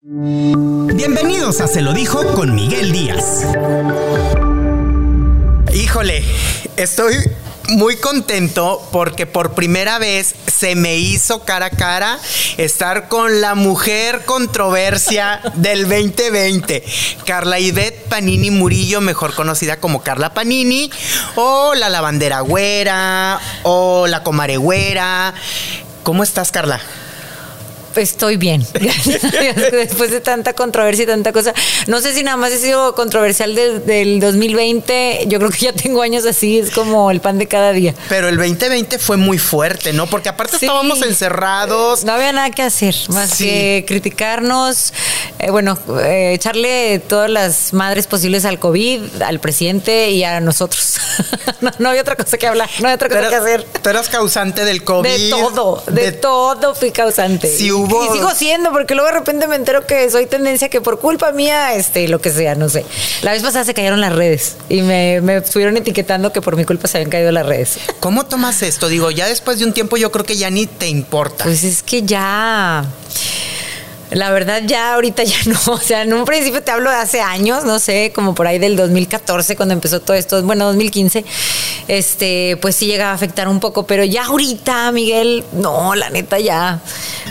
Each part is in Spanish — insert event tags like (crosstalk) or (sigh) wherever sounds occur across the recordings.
Bienvenidos a Se lo dijo con Miguel Díaz. Híjole, estoy muy contento porque por primera vez se me hizo cara a cara estar con la mujer controversia (laughs) del 2020, Carla Ivette Panini Murillo, mejor conocida como Carla Panini, o la lavandera güera, o la comaregüera. ¿Cómo estás, Carla? Estoy bien. (laughs) Después de tanta controversia y tanta cosa. No sé si nada más he sido controversial del 2020. Yo creo que ya tengo años así. Es como el pan de cada día. Pero el 2020 fue muy fuerte, ¿no? Porque aparte estábamos encerrados. No había nada que hacer más que criticarnos. Eh, bueno, eh, echarle todas las madres posibles al COVID, al presidente y a nosotros. (laughs) no, había otra cosa que hablar. No había otra cosa que hacer. Tú eras causante del COVID. De todo. De, todo fui causante. Sí, hubo y sigo siendo, porque luego de repente me entero que soy tendencia que por culpa mía, este, lo que sea, no sé. La vez pasada se cayeron las redes y me, me estuvieron etiquetando que por mi culpa se habían caído las redes. ¿Cómo tomas esto? Digo, ya después de un tiempo yo creo que ya ni te importa. Pues es que ya la verdad ya ahorita ya no, (laughs) o sea, en un principio te hablo de hace años, no sé, como por ahí del 2014 cuando empezó todo esto, bueno, 2015, este, pues sí llega a afectar un poco, pero ya ahorita, Miguel, no, la neta ya,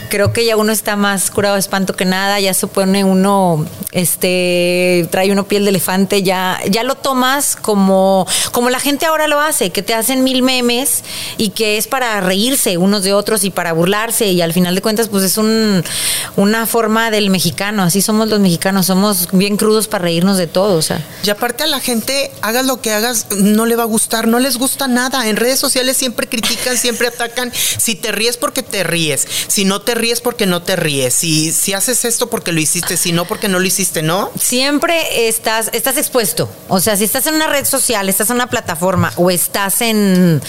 creo que ya uno está más curado de espanto que nada, ya se pone uno, este, trae uno piel de elefante, ya, ya lo tomas como, como la gente ahora lo hace, que te hacen mil memes y que es para reírse unos de otros y para burlarse y al final de cuentas pues es un, una forma del mexicano, así somos los mexicanos, somos bien crudos para reírnos de todo, o sea. Y aparte a la gente, hagas lo que hagas, no le va a gustar, no les gusta nada. En redes sociales siempre critican, (laughs) siempre atacan. Si te ríes porque te ríes, si no te ríes porque no te ríes, si, si haces esto porque lo hiciste, si no porque no lo hiciste, ¿no? Siempre estás, estás expuesto. O sea, si estás en una red social, estás en una plataforma o estás en,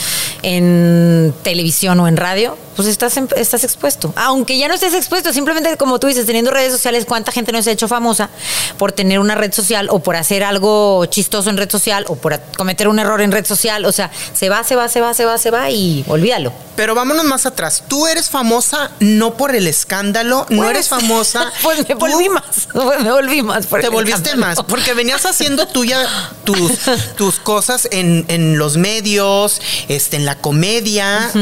en televisión o en radio, pues estás, estás expuesto. Aunque ya no estés expuesto, simplemente como tú dices, teniendo redes sociales, ¿cuánta gente no se ha hecho famosa por tener una red social o por hacer algo chistoso en red social o por cometer un error en red social? O sea, se va, se va, se va, se va, se va y olvídalo. Pero vámonos más atrás. Tú eres famosa no por el escándalo, no pues, eres famosa. (laughs) pues me volví más, (laughs) me volví más. Te volviste más, porque venías haciendo tuya tus, (laughs) tus cosas en, en, los medios, este, en la comedia.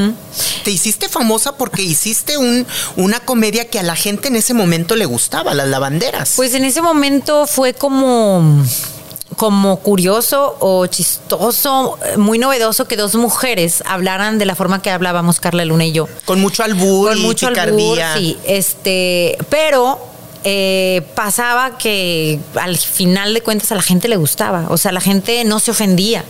Te hiciste famosa porque hiciste un, una comedia que a la gente en ese momento le gustaba, las lavanderas. Pues en ese momento fue como como curioso o chistoso, muy novedoso que dos mujeres hablaran de la forma que hablábamos Carla Luna y yo. Con mucho albur Con mucho albur, sí. Este, pero eh, pasaba que al final de cuentas a la gente le gustaba, o sea, la gente no se ofendía.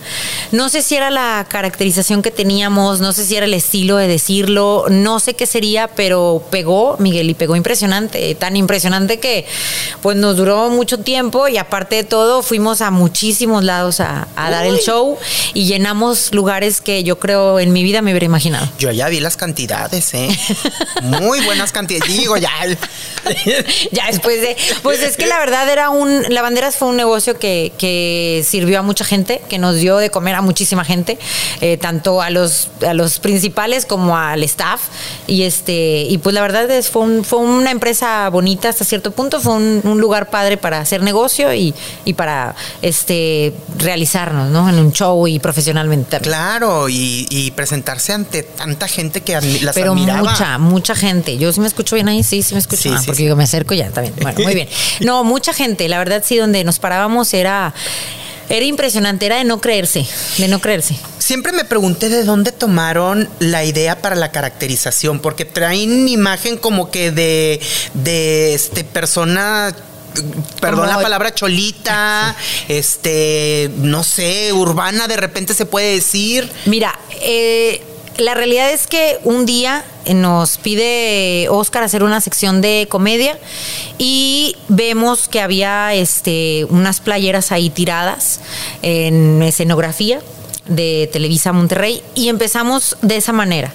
No sé si era la caracterización que teníamos, no sé si era el estilo de decirlo, no sé qué sería, pero pegó, Miguel, y pegó impresionante, tan impresionante que pues nos duró mucho tiempo y aparte de todo fuimos a muchísimos lados a, dar el show y llenamos lugares que yo creo en mi vida me hubiera imaginado. Yo ya vi las cantidades, ¿eh? Muy buenas cantidades. Digo, ya. (laughs) ya después de. Pues es que la verdad era un. Lavanderas fue un negocio que, que sirvió a mucha gente, que nos dio de comer a muchísima gente, eh, tanto a los, a los principales como al staff. Y este y pues la verdad es, fue, fue una empresa bonita hasta cierto punto, fue un, lugar padre para hacer negocio y, y, para este realizarnos, ¿no? En un show y profesionalmente. Claro, y, presentarse ante tanta gente que las Pero admiraba. mucha, mucha gente. Yo sí me escucho bien ahí, sí, sí me escucho. Ah, porque yo me acerco ya bien. Bueno, muy bien. No, mucha gente, la verdad sí, donde nos parábamos era era impresionante, era de no creerse, de no creerse. Siempre me pregunté de dónde tomaron la idea para la caracterización, porque traen imagen como que de, de este persona perdón la palabra cholita, (laughs) este, no sé, urbana de repente se puede decir. Mira, eh, la realidad es que un día nos pide Oscar hacer una sección de comedia y vemos que había este, unas playeras ahí tiradas en escenografía de Televisa Monterrey y empezamos de esa manera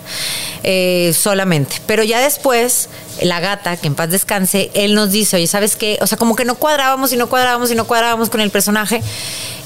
eh, solamente. Pero ya después, la gata, que en paz descanse, él nos dice, oye, ¿sabes qué? O sea, como que no cuadrábamos y no cuadrábamos y no cuadrábamos con el personaje.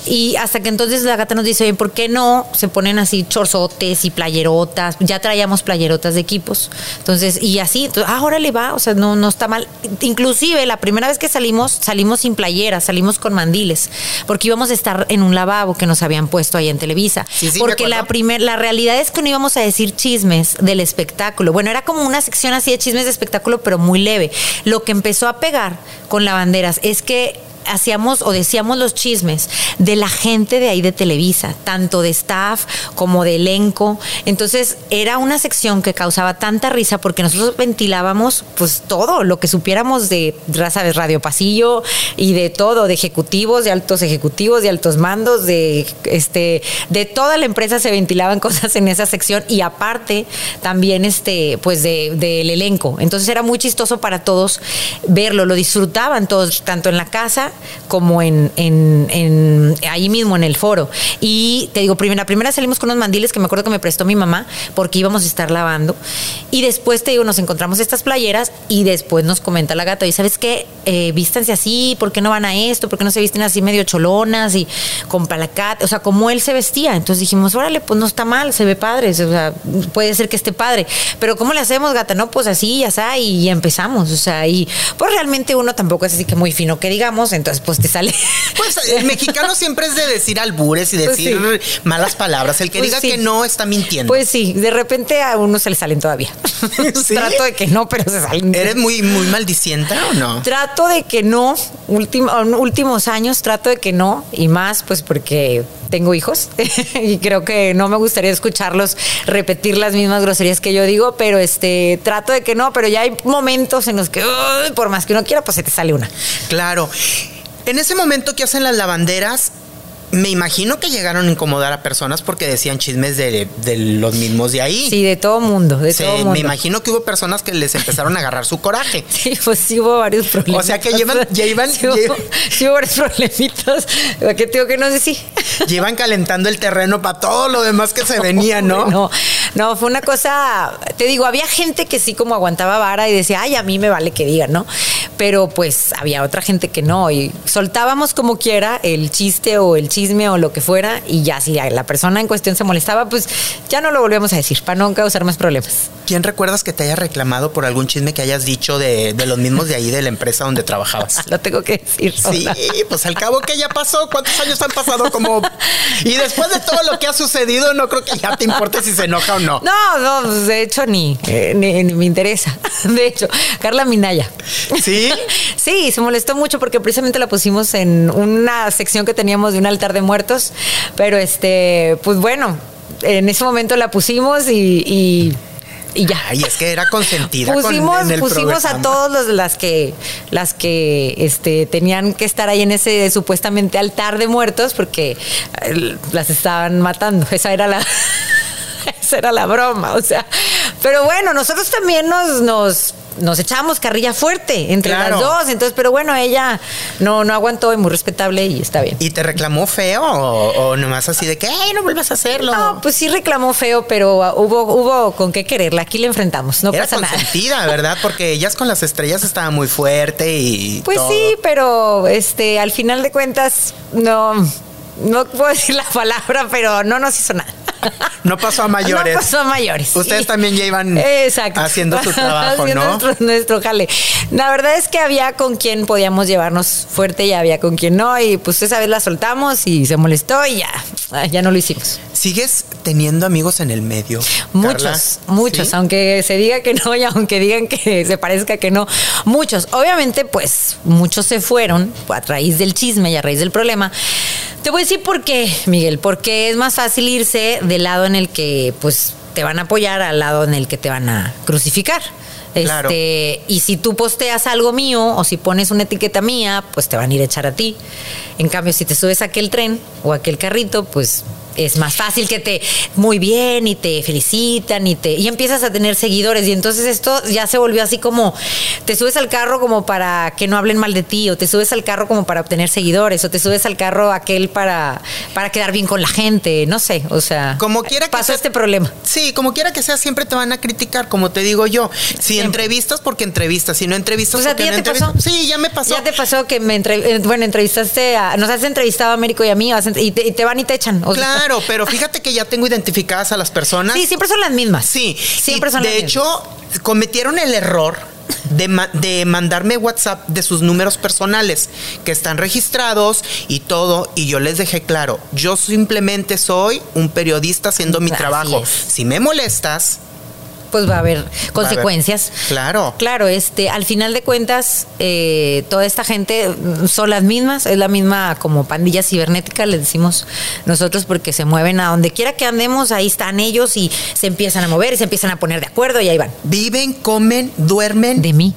Y hasta que entonces la gata nos dice, oye, ¿por qué no se ponen así chorzotes y playerotas? Ya traíamos playerotas de equipos. Entonces, y así, entonces, ah, ahora le va, o sea, no, no está mal. Inclusive la primera vez que salimos, salimos sin playera, salimos con mandiles, porque íbamos a estar en un lavabo que nos habían puesto ahí en Televisa. Sí, sí, porque la primer, la realidad es que no íbamos a decir chismes del espectáculo. Bueno, era como una sección así de chismes de espectáculo, pero muy leve. Lo que empezó a pegar con lavanderas es que hacíamos o decíamos los chismes de la gente de ahí de Televisa, tanto de staff como de elenco. Entonces era una sección que causaba tanta risa porque nosotros ventilábamos pues todo lo que supiéramos de raza de Radio Pasillo y de todo, de ejecutivos, de altos ejecutivos, de altos mandos, de este, de toda la empresa se ventilaban (laughs) cosas en esa sección y aparte también este, pues de- del elenco. Entonces era muy chistoso para todos verlo, lo disfrutaban todos, tanto en la casa como en, en, en- ahí mismo en el foro. Y te digo, primera, primera salimos con unos mandiles que me acuerdo que me prestó mi mamá porque íbamos a estar lavando. Y después te digo, nos encontramos estas playeras y después nos comenta la gata, y sabes qué, Eh, vístanse así, ¿por qué no van a esto? ¿Por qué no se visten así medio cholonas y con palacate? O sea, como él se vestía. Entonces dijimos, órale, pues no está mal, se ve padre, o sea, puede ser que esté padre. Pero ¿cómo le hacemos, gata? No, pues así, ya está, y empezamos. O sea, y pues realmente uno tampoco es así que muy fino que digamos, entonces pues te sale. (laughs) Pues el mexicano siempre es de decir albures y Pues decir malas palabras. El que Pues diga sí. que no está mintiendo. Pues sí, de repente a uno se le salen todavía. (laughs) ¿Sí? (laughs) Trato de que no, pero se salen. ¿Eres muy, muy maldicienta o no? Trato de que no, último- últimos años trato de que no, y más pues porque tengo hijos y creo que no me gustaría escucharlos repetir las mismas groserías que yo digo, pero este trato de que no, pero ya hay momentos en los que por más que uno quiera, pues se te sale una. Claro. En ese momento que hacen las lavanderas, me imagino que llegaron a incomodar a personas porque decían chismes de, de los mismos de ahí. Sí, de todo mundo, de Se- todo mundo. me imagino que hubo personas que les empezaron a agarrar su coraje. (laughs) Sí, pues sí hubo varios problemas. O sea que llevan- iban- Sí hubo, sí hubo varios problemitas. ¿Qué te digo que no sé si? Llevan calentando el terreno para todo lo demás que se (laughs) venía, ¿no? No, no, fue una cosa, te digo, había gente que sí como aguantaba vara y decía, ay, a mí me vale que digan, ¿no? Pero pues había otra gente que no y soltábamos como quiera el chiste o el chisme o lo que fuera y ya si la persona en cuestión se molestaba, pues ya no lo volvíamos a decir para no causar más problemas. ¿Quién recuerdas que te haya reclamado por algún chisme que hayas dicho de, de los mismos de ahí de la empresa donde trabajabas? (laughs) Lo tengo que decir. Sí, pues al cabo que ya pasó, ¿cuántos años han pasado? Como y después de todo lo que ha sucedido, no creo que ya te importe si se enoja o no. No, no, pues, de hecho ni, eh, ni, ni me interesa. (laughs) De hecho, Carla Minaya. ¿Sí? (laughs) Sí, se molestó mucho porque precisamente la pusimos en una sección que teníamos de un altar de muertos. Pero este, pues bueno, en ese momento la pusimos y, y, y ya. Ay, es que era consentida con- Pusimos, en el pusimos a todos los, las que las que este, tenían que estar ahí en ese supuestamente altar de muertos porque eh, las estaban matando. Esa era la (laughs) esa era la broma, o sea. Pero bueno, nosotros también nos nos nos echábamos carrilla fuerte entre Claro. las dos, entonces, pero bueno, ella no no aguantó y muy respetable y está bien. ¿Y te reclamó feo o, o nomás así de que "Ay, no vuelvas a hacerlo? No, pues sí reclamó feo, pero uh, hubo hubo con qué quererla. Aquí le enfrentamos, no Era pasa nada. consentida, ¿verdad? Porque ellas con las estrellas estaba muy fuerte y. Pues todo. sí, pero este, al final de cuentas, no, no puedo decir la palabra, pero no nos hizo nada. No pasó a mayores. No pasó a mayores. Ustedes Sí. también ya iban Exacto. haciendo su (laughs) trabajo, Haciendo ¿no? Nuestro, nuestro jale. La verdad es que había con quien podíamos llevarnos fuerte y había con quien no. Y pues esa vez la soltamos y se molestó y ya, ah, ya no lo hicimos. ¿Sigues teniendo amigos en el medio? Muchos, Carla? muchos, ¿Sí? aunque se diga que no y aunque digan que se parezca que no, muchos. Obviamente, pues muchos se fueron a raíz del chisme y a raíz del problema. Te voy a decir por qué, Miguel, porque es más fácil irse del lado en el que pues te van a apoyar al lado en el que te van a crucificar. Claro. Este, y si tú posteas algo mío o si pones una etiqueta mía, pues te van a ir a echar a ti. En cambio, si te subes a aquel tren o a aquel carrito, pues es más fácil que te muy bien y te felicitan y te y empiezas a tener seguidores y entonces esto ya se volvió así como te subes al carro como para que no hablen mal de ti o te subes al carro como para obtener seguidores o te subes al carro aquel para para quedar bien con la gente, no sé, o sea, como quiera que pasó sea- este problema. Sí, como quiera que sea, siempre te van a criticar, como te digo yo. Si Siempre. entrevistas, porque entrevistas. Si no entrevistas, Pues a ti ya no te pasó. Sí, ya me pasó. Ya te pasó que me entre- eh, bueno, entrevistaste a, nos has entrevistado a Américo y a mí y te, y te van y te echan. o sea. Claro, pero fíjate que ya tengo identificadas a las personas. Sí, siempre son las mismas. Sí, Siempre y son de las hecho, mismas. cometieron el error de, ma- de mandarme WhatsApp de sus números personales que están registrados y todo, y yo les dejé claro, yo simplemente soy un periodista haciendo mi Así trabajo. es. Si me molestas, pues va a haber consecuencias. claro. Claro, este, al final de cuentas, eh, toda esta gente mm, son las mismas, es la misma como pandilla cibernética, les decimos nosotros, porque se mueven a donde quiera que andemos, ahí están ellos y se empiezan a mover y se empiezan a poner de acuerdo y ahí van. viven, comen, duermen. De mí.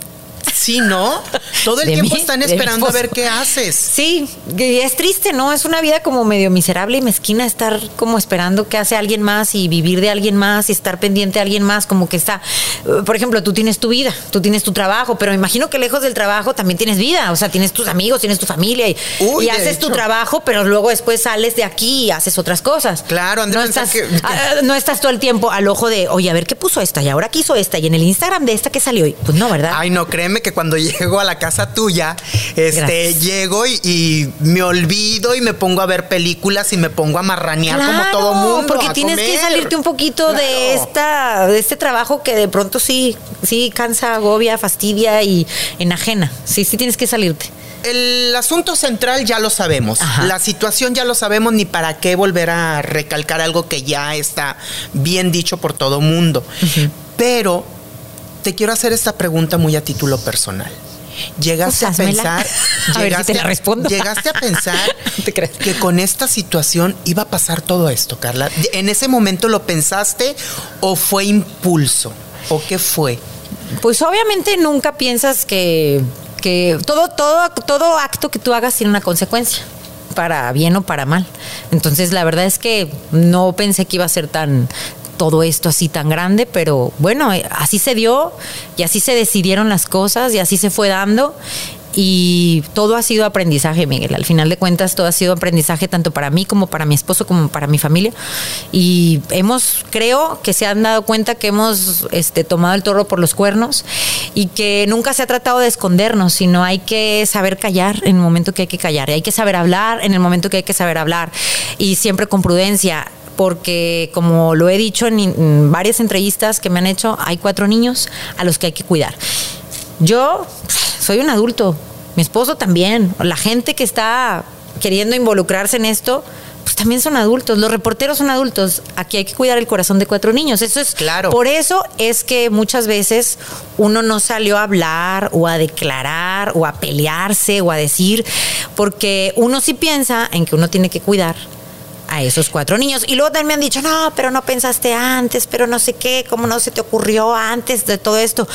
Sí, ¿no? Todo el De tiempo mí, están esperando a ver qué haces. Sí, y es triste, ¿no? Es una vida como medio miserable y mezquina estar como esperando que hace alguien más y vivir de alguien más y estar pendiente de alguien más, como que está, por ejemplo, tú tienes tu vida, tú tienes tu trabajo, pero me imagino que lejos del trabajo también tienes vida, o sea, tienes tus amigos, tienes tu familia y, Uy, y de haces tu trabajo, pero luego después sales de aquí y haces otras cosas. Claro, no estás, que- que- ah, no estás todo el tiempo al ojo de, oye, a ver qué puso esta y ahora qué hizo esta y en el Instagram de esta que salió hoy. Pues no, ¿verdad? Ay, no, créeme que cuando (laughs) llego a la casa tuya, este, Gracias. llego y, y me olvido y me pongo a ver películas y me pongo a marranear como todo mundo. Porque tienes que salirte un poquito de esta, de este trabajo que de pronto sí, sí cansa, agobia, fastidia y enajena. Sí, sí tienes que salirte. El asunto central ya lo sabemos. Ajá. La situación ya lo sabemos, ni para qué volver a recalcar algo que ya está bien dicho por todo mundo. Pero te quiero hacer esta pregunta muy a título personal. Llegaste Pues a pensar, (laughs) A ver si llegaste te la respondo. Llegaste a pensar (laughs) te creas. que con esta situación iba a pasar todo esto, Carla. ¿En ese momento lo pensaste o fue impulso? ¿O qué fue? Pues obviamente nunca piensas que, que todo, todo, todo acto que tú hagas tiene una consecuencia, para bien o para mal. Entonces la verdad es que no pensé que iba a ser tan todo esto así tan grande, pero bueno, eh, así se dio y así se decidieron las cosas y así se fue dando. Y todo ha sido aprendizaje, Miguel. Al final de cuentas, todo ha sido aprendizaje tanto para mí como para mi esposo, como para mi familia. Y hemos, creo que se han dado cuenta que hemos este, tomado el toro por los cuernos y que nunca se ha tratado de escondernos, sino hay que saber callar en el momento que hay que callar. Y hay que saber hablar en el momento que hay que saber hablar. Y siempre con prudencia porque como lo he dicho en, varias entrevistas que me han hecho, hay cuatro niños a los que hay que cuidar. Yo soy un adulto, mi esposo también, la gente que está queriendo involucrarse en esto, pues también son adultos, los reporteros son adultos, aquí hay que cuidar el corazón de cuatro niños, eso es Claro. por eso es que muchas veces uno no salió a hablar o a declarar o a pelearse o a decir, porque uno sí piensa en que uno tiene que cuidar a esos cuatro niños. Y luego también me han dicho, no, pero no pensaste antes, pero no sé qué, cómo no se te ocurrió antes de todo esto.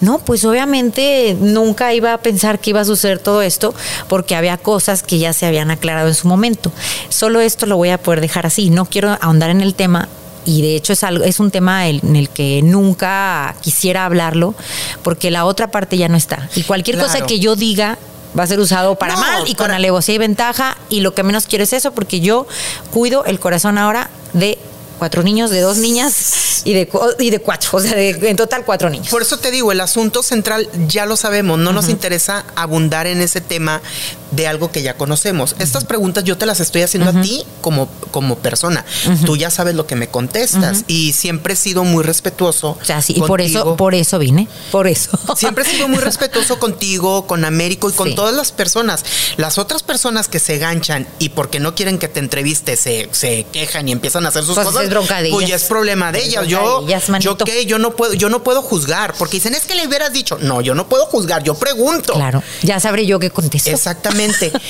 No, pues obviamente nunca iba a pensar que iba a suceder todo esto porque había cosas que ya se habían aclarado en su momento. Solo esto lo voy a poder dejar así. No quiero ahondar en el tema. Y de hecho es algo, es un tema en el que nunca quisiera hablarlo, porque la otra parte ya no está. Y cualquier cosa que yo diga va a ser usado para No, mal y con para- alevosía y ventaja y lo que menos quiero es eso porque yo cuido el corazón ahora de cuatro niños, de dos niñas y de, y de cuatro, (laughs) o sea, de- en total cuatro niños. Por eso te digo, el asunto central ya lo sabemos, no nos interesa abundar en ese tema de algo que ya conocemos. Estas preguntas yo te las estoy haciendo a ti como, como persona. Tú ya sabes lo que me contestas y siempre he sido muy respetuoso. O sea, sí, y por eso, por eso vine, por eso. (laughs) Siempre he sido muy respetuoso contigo, con Américo y con Sí. todas las personas. Las otras personas que se ganchan y porque no quieren que te entreviste se, se quejan y empiezan a hacer sus Pues cosas. Bronca de pues ya es problema de ellas. Yo, de ellas, yo qué, yo no puedo, yo no puedo juzgar, porque dicen es que le hubieras dicho. No, yo no puedo juzgar, yo pregunto. Claro, ya sabré yo qué contesto. Exactamente. (laughs)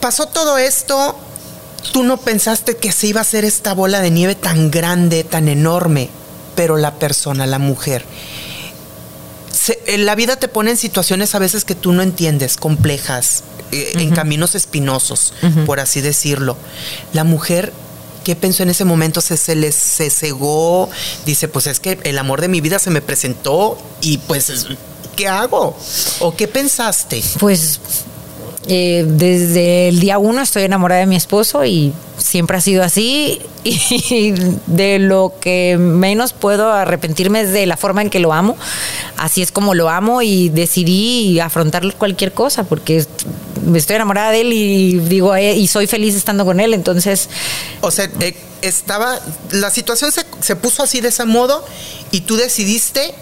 Pasó todo esto. Tú no pensaste que se iba a hacer esta bola de nieve tan grande, tan enorme, pero la persona, la mujer, se- en la vida te pone en situaciones a veces que tú no entiendes, complejas, eh, en caminos espinosos, por así decirlo. La mujer, ¿qué pensó en ese momento? Se, se les se cegó, dice, pues es que el amor de mi vida se me presentó y pues, es- ¿qué hago? ¿O qué pensaste? Pues eh, desde el día uno estoy enamorada de mi esposo y siempre ha sido así y (laughs) de lo que menos puedo arrepentirme es de la forma en que lo amo. Así es como lo amo y decidí afrontar cualquier cosa porque estoy enamorada de él y digo eh, y soy feliz estando con él, entonces O sea, eh, estaba, la situación se, se puso así de ese modo y tú decidiste,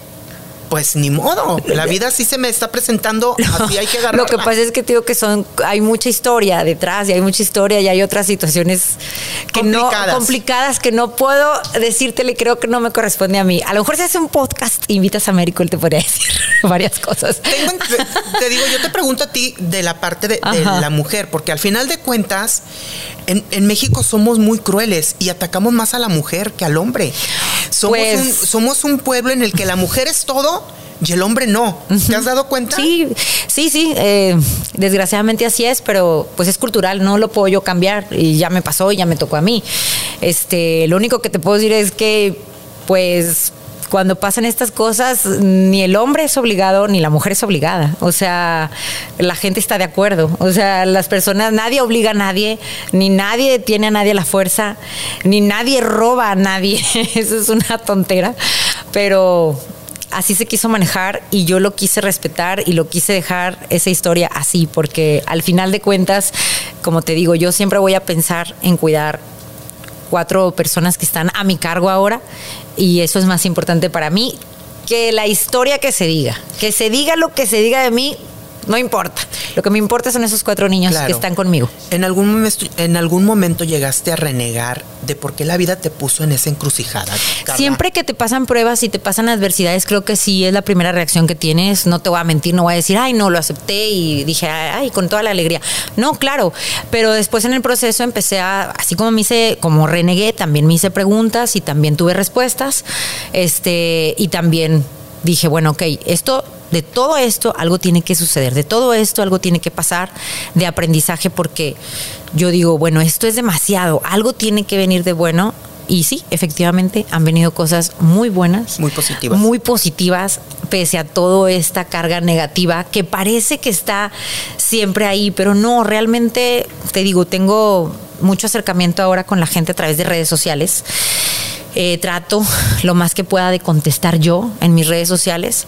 pues ni modo, la (laughs) vida así se me está presentando, así hay que agarrarla. Lo que pasa es que te digo que son, hay mucha historia detrás y hay mucha historia y hay otras situaciones que Complicadas. no complicadas que no puedo decírtele, creo que no me corresponde a mí. A lo mejor si hace un podcast, invitas a Américo, él te podría (laughs) decir varias cosas. Tengo en- te, te digo, yo te pregunto a ti de la parte de, la mujer, porque al final de cuentas, en, en México somos muy crueles y atacamos más a la mujer que al hombre. Somos, Pues- un, somos un pueblo en el que la mujer es todo y el hombre no. ¿Te has dado cuenta? Sí, sí, sí. eh, desgraciadamente así es, pero pues es cultural, no lo puedo yo cambiar y ya me pasó y ya me tocó a mí. Este, lo único que te puedo decir es que, pues cuando pasan estas cosas, ni el hombre es obligado ni la mujer es obligada. O sea, la gente está de acuerdo. O sea, las personas, nadie obliga a nadie, ni nadie tiene a nadie la fuerza, ni nadie roba a nadie. (laughs) Eso es una tontera. Pero así se quiso manejar y yo lo quise respetar y lo quise dejar esa historia así, porque al final de cuentas, como te digo, yo siempre voy a pensar en cuidar cuatro personas que están a mi cargo ahora y eso es más importante para mí que la historia que se diga, que se diga lo que se diga de mí. No importa. Lo que me importa son esos cuatro niños Claro. que están conmigo. ¿En algún, momento, ¿En algún momento llegaste a renegar de por qué la vida te puso en esa encrucijada? Carla? Siempre que te pasan pruebas y te pasan adversidades, creo que sí es la primera reacción que tienes. No te voy a mentir, no voy a decir, ay, no, lo acepté y dije, ay, con toda la alegría. No, claro. Pero después en el proceso empecé a, así como me hice, como renegué, también me hice preguntas y también tuve respuestas. Este, y también dije, bueno, ok, esto. De todo esto algo tiene que suceder, de todo esto algo tiene que pasar de aprendizaje porque yo digo, bueno, esto es demasiado, algo tiene que venir de bueno y sí, efectivamente han venido cosas muy buenas. Muy positivas. Muy positivas, pese a toda esta carga negativa que parece que está siempre ahí, pero no, realmente, te digo, tengo mucho acercamiento ahora con la gente a través de redes sociales. Eh, trato lo más que pueda de contestar yo en mis redes sociales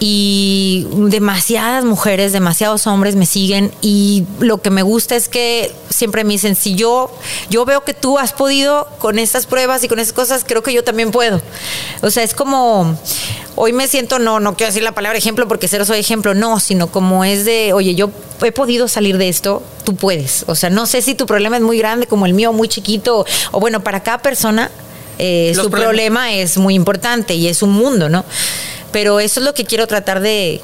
y demasiadas mujeres, demasiados hombres me siguen y lo que me gusta es que siempre me dicen, si yo, yo veo que tú has podido con estas pruebas y con esas cosas, creo que yo también puedo. O sea, es como, hoy me siento, no, no quiero decir la palabra ejemplo porque cero soy ejemplo, no, sino como es de, oye, yo he podido salir de esto, tú puedes. O sea, no sé si tu problema es muy grande como el mío, muy chiquito, o bueno, para cada persona eh, su problemas- problema es muy importante y es un mundo, ¿no? Pero eso es lo que quiero tratar de,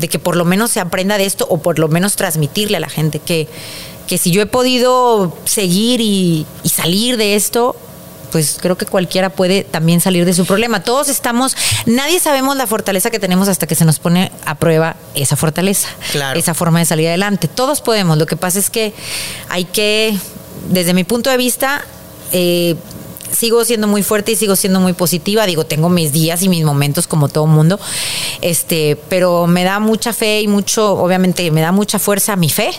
de que por lo menos se aprenda de esto o por lo menos transmitirle a la gente que, que si yo he podido seguir y, y salir de esto, pues creo que cualquiera puede también salir de su problema. Todos estamos, nadie sabemos la fortaleza que tenemos hasta que se nos pone a prueba esa fortaleza, Claro. esa forma de salir adelante. Todos podemos, lo que pasa es que hay que, desde mi punto de vista, eh, sigo siendo muy fuerte y sigo siendo muy positiva. Digo, tengo mis días y mis momentos como todo mundo. Este, pero me da mucha fe y mucho, obviamente, me da mucha fuerza mi fe.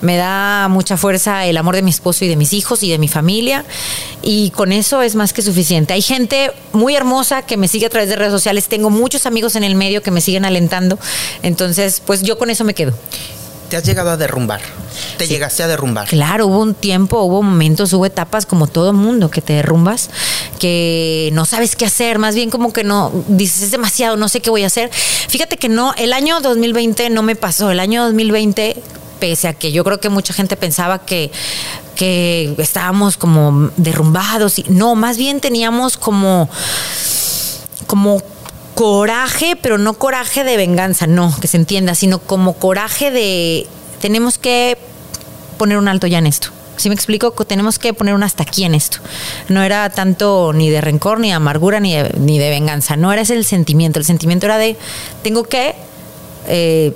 Me da mucha fuerza el amor de mi esposo y de mis hijos y de mi familia. Y con eso es más que suficiente. Hay gente muy hermosa que me sigue a través de redes sociales. Tengo muchos amigos en el medio que me siguen alentando. Entonces, pues yo con eso me quedo. Te has llegado a derrumbar. Te llegaste a derrumbar. Claro, hubo un tiempo, hubo momentos, hubo etapas como todo mundo que te derrumbas, que no sabes qué hacer, más bien como que no, dices es demasiado, no sé qué voy a hacer. Fíjate que no, el año 2020 no me pasó, el año 2020, pese a que yo creo que mucha gente pensaba que, que estábamos como derrumbados, y, no, más bien teníamos como como coraje, pero no coraje de venganza, no, que se entienda, sino como coraje de tenemos que poner un alto ya en esto. ¿Sí me explico? Tenemos que poner un hasta aquí en esto. No era tanto ni de rencor, ni de amargura, ni de, ni de venganza. No era ese el sentimiento. El sentimiento era de, tengo que... eh,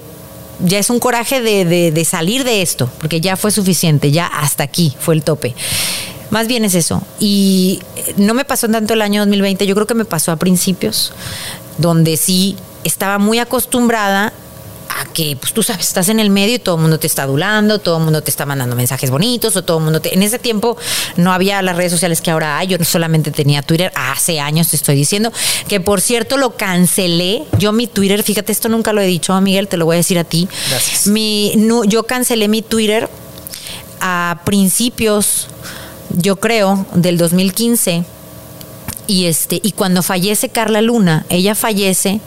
ya es un coraje de, de- de salir de esto, porque ya fue suficiente, ya hasta aquí fue el tope. Más bien es eso. Y eh, no me pasó tanto el año 2020, yo creo que me pasó a principios, donde sí estaba muy acostumbrada a que, pues tú sabes, estás en el medio y todo el mundo te está adulando, todo el mundo te está mandando mensajes bonitos o todo el mundo te... En ese tiempo no había las redes sociales que ahora hay, yo solamente tenía Twitter, hace años te estoy diciendo, que por cierto lo cancelé, yo mi Twitter, fíjate, esto nunca lo he dicho, Miguel, te lo voy a decir a ti. Gracias. Mi, no, yo cancelé mi Twitter a principios, yo creo, del 2015. Y este, y cuando fallece Carla Luna, ella fallece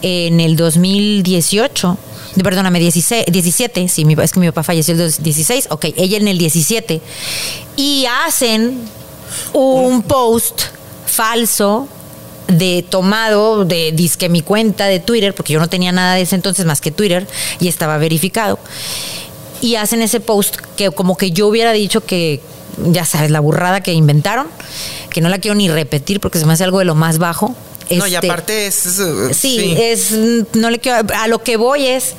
en el 2018. de- Perdóname, 16, 17, sí, mi- es que mi papá falleció el 16, ok, ella en el 17, y hacen un post falso de tomado de disque mi cuenta de Twitter, porque yo no tenía nada de ese entonces más que Twitter, y estaba verificado y hacen ese post que como que yo hubiera dicho que, ya sabes, la burrada que inventaron, que no la quiero ni repetir porque se me hace algo de lo más bajo. No, y Este, aparte es... Sí, es, no le quiero, a lo que voy es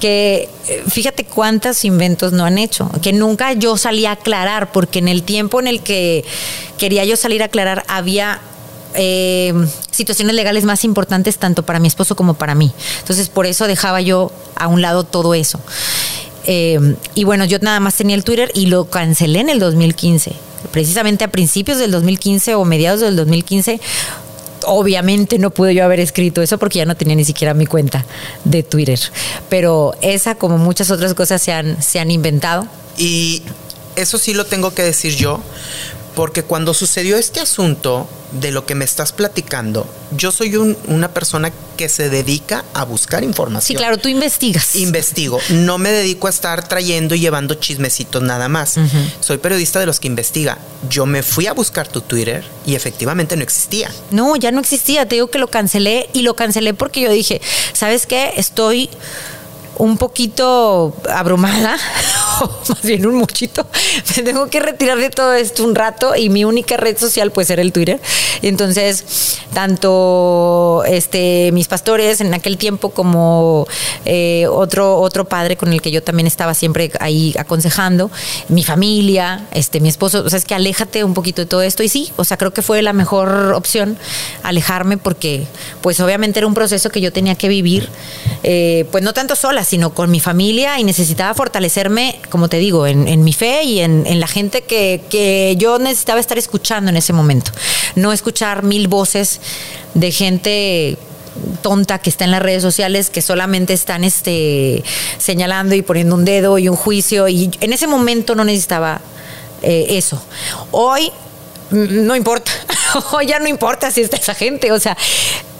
que eh, fíjate cuántos inventos no han hecho, que nunca yo salí a aclarar, porque en el tiempo en el que quería yo salir a aclarar había eh, situaciones legales más importantes tanto para mi esposo como para mí. Entonces por eso dejaba yo a un lado todo eso. Eh, y bueno, yo nada más tenía el Twitter y lo cancelé en el 2015. Precisamente a principios del 2015 o mediados del 2015 obviamente no pude yo haber escrito eso porque ya no tenía ni siquiera mi cuenta de Twitter. Pero esa, como muchas otras cosas, se han, se han inventado. Y eso sí lo tengo que decir yo, porque cuando sucedió este asunto de lo que me estás platicando, yo soy un- una persona que se dedica a buscar Sí, información. claro, tú investigas. Investigo, no me dedico a estar trayendo y llevando chismecitos nada más. Soy periodista de los que investiga. Yo me fui a buscar tu Twitter y efectivamente no existía. No, ya no existía. Te digo que lo cancelé y lo cancelé porque yo dije, ¿sabes qué? Estoy un poquito abrumada, (laughs) o más bien un muchito. Me tengo que retirar de todo esto un rato y mi única red social pues era el Twitter. Entonces, tanto este mis pastores en aquel tiempo como eh, otro otro padre con el que yo también estaba siempre ahí aconsejando, mi familia, este mi esposo, o sea, es que aléjate un poquito de todo esto y sí, o sea, creo que fue la mejor opción alejarme porque pues obviamente era un proceso que yo tenía que vivir, eh, pues no tanto sola, sino con mi familia y necesitaba fortalecerme, como te digo, en, mi fe y en, en la gente que, que yo necesitaba estar escuchando en ese momento, no escuchar mil voces de gente tonta que está en las redes sociales que solamente están este señalando y poniendo un dedo y un juicio y en ese momento no necesitaba eh, eso. Hoy mm, no importa, (laughs) hoy ya no importa si está esa gente, o sea,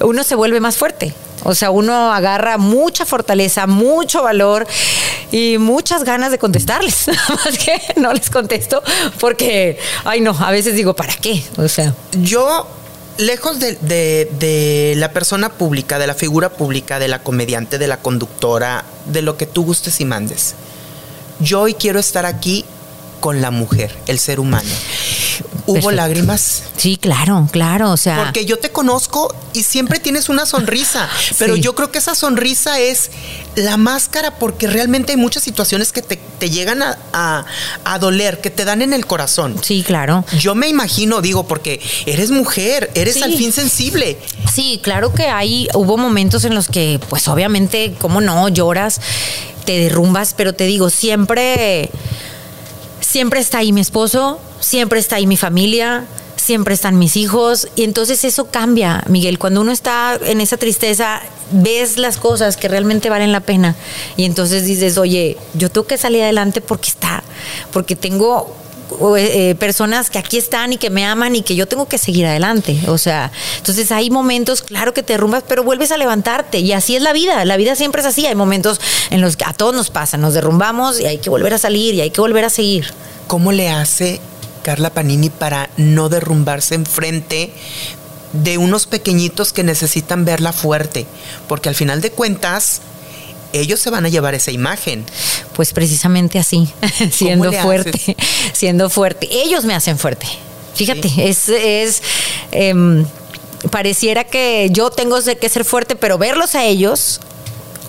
uno se vuelve más fuerte. O sea, uno agarra mucha fortaleza, mucho valor y muchas ganas de contestarles. (laughs) Más que no les contesto porque, ay no, a veces digo, ¿para qué? O sea, Yo, lejos de, de- de la persona pública, de la figura pública, de la comediante, de la conductora, de lo que tú gustes y mandes, yo hoy quiero estar aquí con la mujer, el ser humano. ¿Hubo Perfecto. lágrimas? sí, claro, claro, o sea. Porque yo te conozco y siempre tienes una sonrisa, (laughs) pero Sí. yo creo que esa sonrisa es la máscara porque realmente hay muchas situaciones que te, te llegan a, a- a doler, que te dan en el corazón. Sí, claro. Yo me imagino, digo, porque eres mujer, eres Sí. al fin sensible. Sí, claro que hay, hubo momentos en los que, pues obviamente, cómo no, lloras, te derrumbas, pero te digo, siempre, siempre está ahí mi esposo, siempre está ahí mi familia, siempre están mis hijos, y entonces eso cambia, Miguel. Cuando uno está en esa tristeza, ves las cosas que realmente valen la pena, y entonces dices, oye, yo tengo que salir adelante porque está, porque tengo eh, eh, personas que aquí están y que me aman y que yo tengo que seguir adelante. O sea, entonces hay momentos, claro que te derrumbas, pero vuelves a levantarte. Y así es la vida. La vida siempre es así. Hay momentos en los que a todos nos pasa, nos derrumbamos y hay que volver a salir y hay que volver a seguir. ¿Cómo le hace Carla Panini para no derrumbarse enfrente de unos pequeñitos que necesitan verla fuerte? Porque al final de cuentas, ellos se van a llevar esa imagen. Pues precisamente así, (laughs) siendo fuerte, (laughs) siendo fuerte. Ellos me hacen fuerte. Fíjate, es, es em, pareciera que yo tengo que ser fuerte, pero verlos a ellos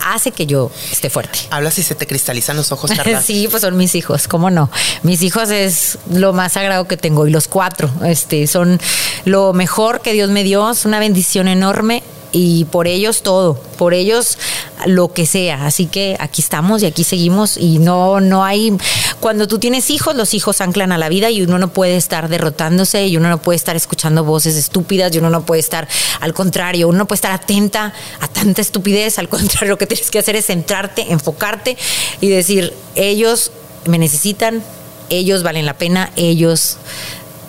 hace que yo esté fuerte. Hablas y se te cristalizan los ojos, (laughs) sí, pues son mis hijos, ¿cómo no? Mis hijos es lo más sagrado que tengo y los cuatro, este, son lo mejor que Dios me dio, es una bendición enorme y por ellos todo, por ellos lo que sea. Así que aquí estamos y aquí seguimos y no, no hay, cuando tú tienes hijos, los hijos anclan a la vida y uno no puede estar derrotándose y uno no puede estar escuchando voces estúpidas y uno no puede estar, al contrario, uno no puede estar atenta a tanta estupidez, al contrario, lo que tienes que hacer es centrarte, enfocarte y decir, ellos me necesitan, ellos valen la pena, ellos,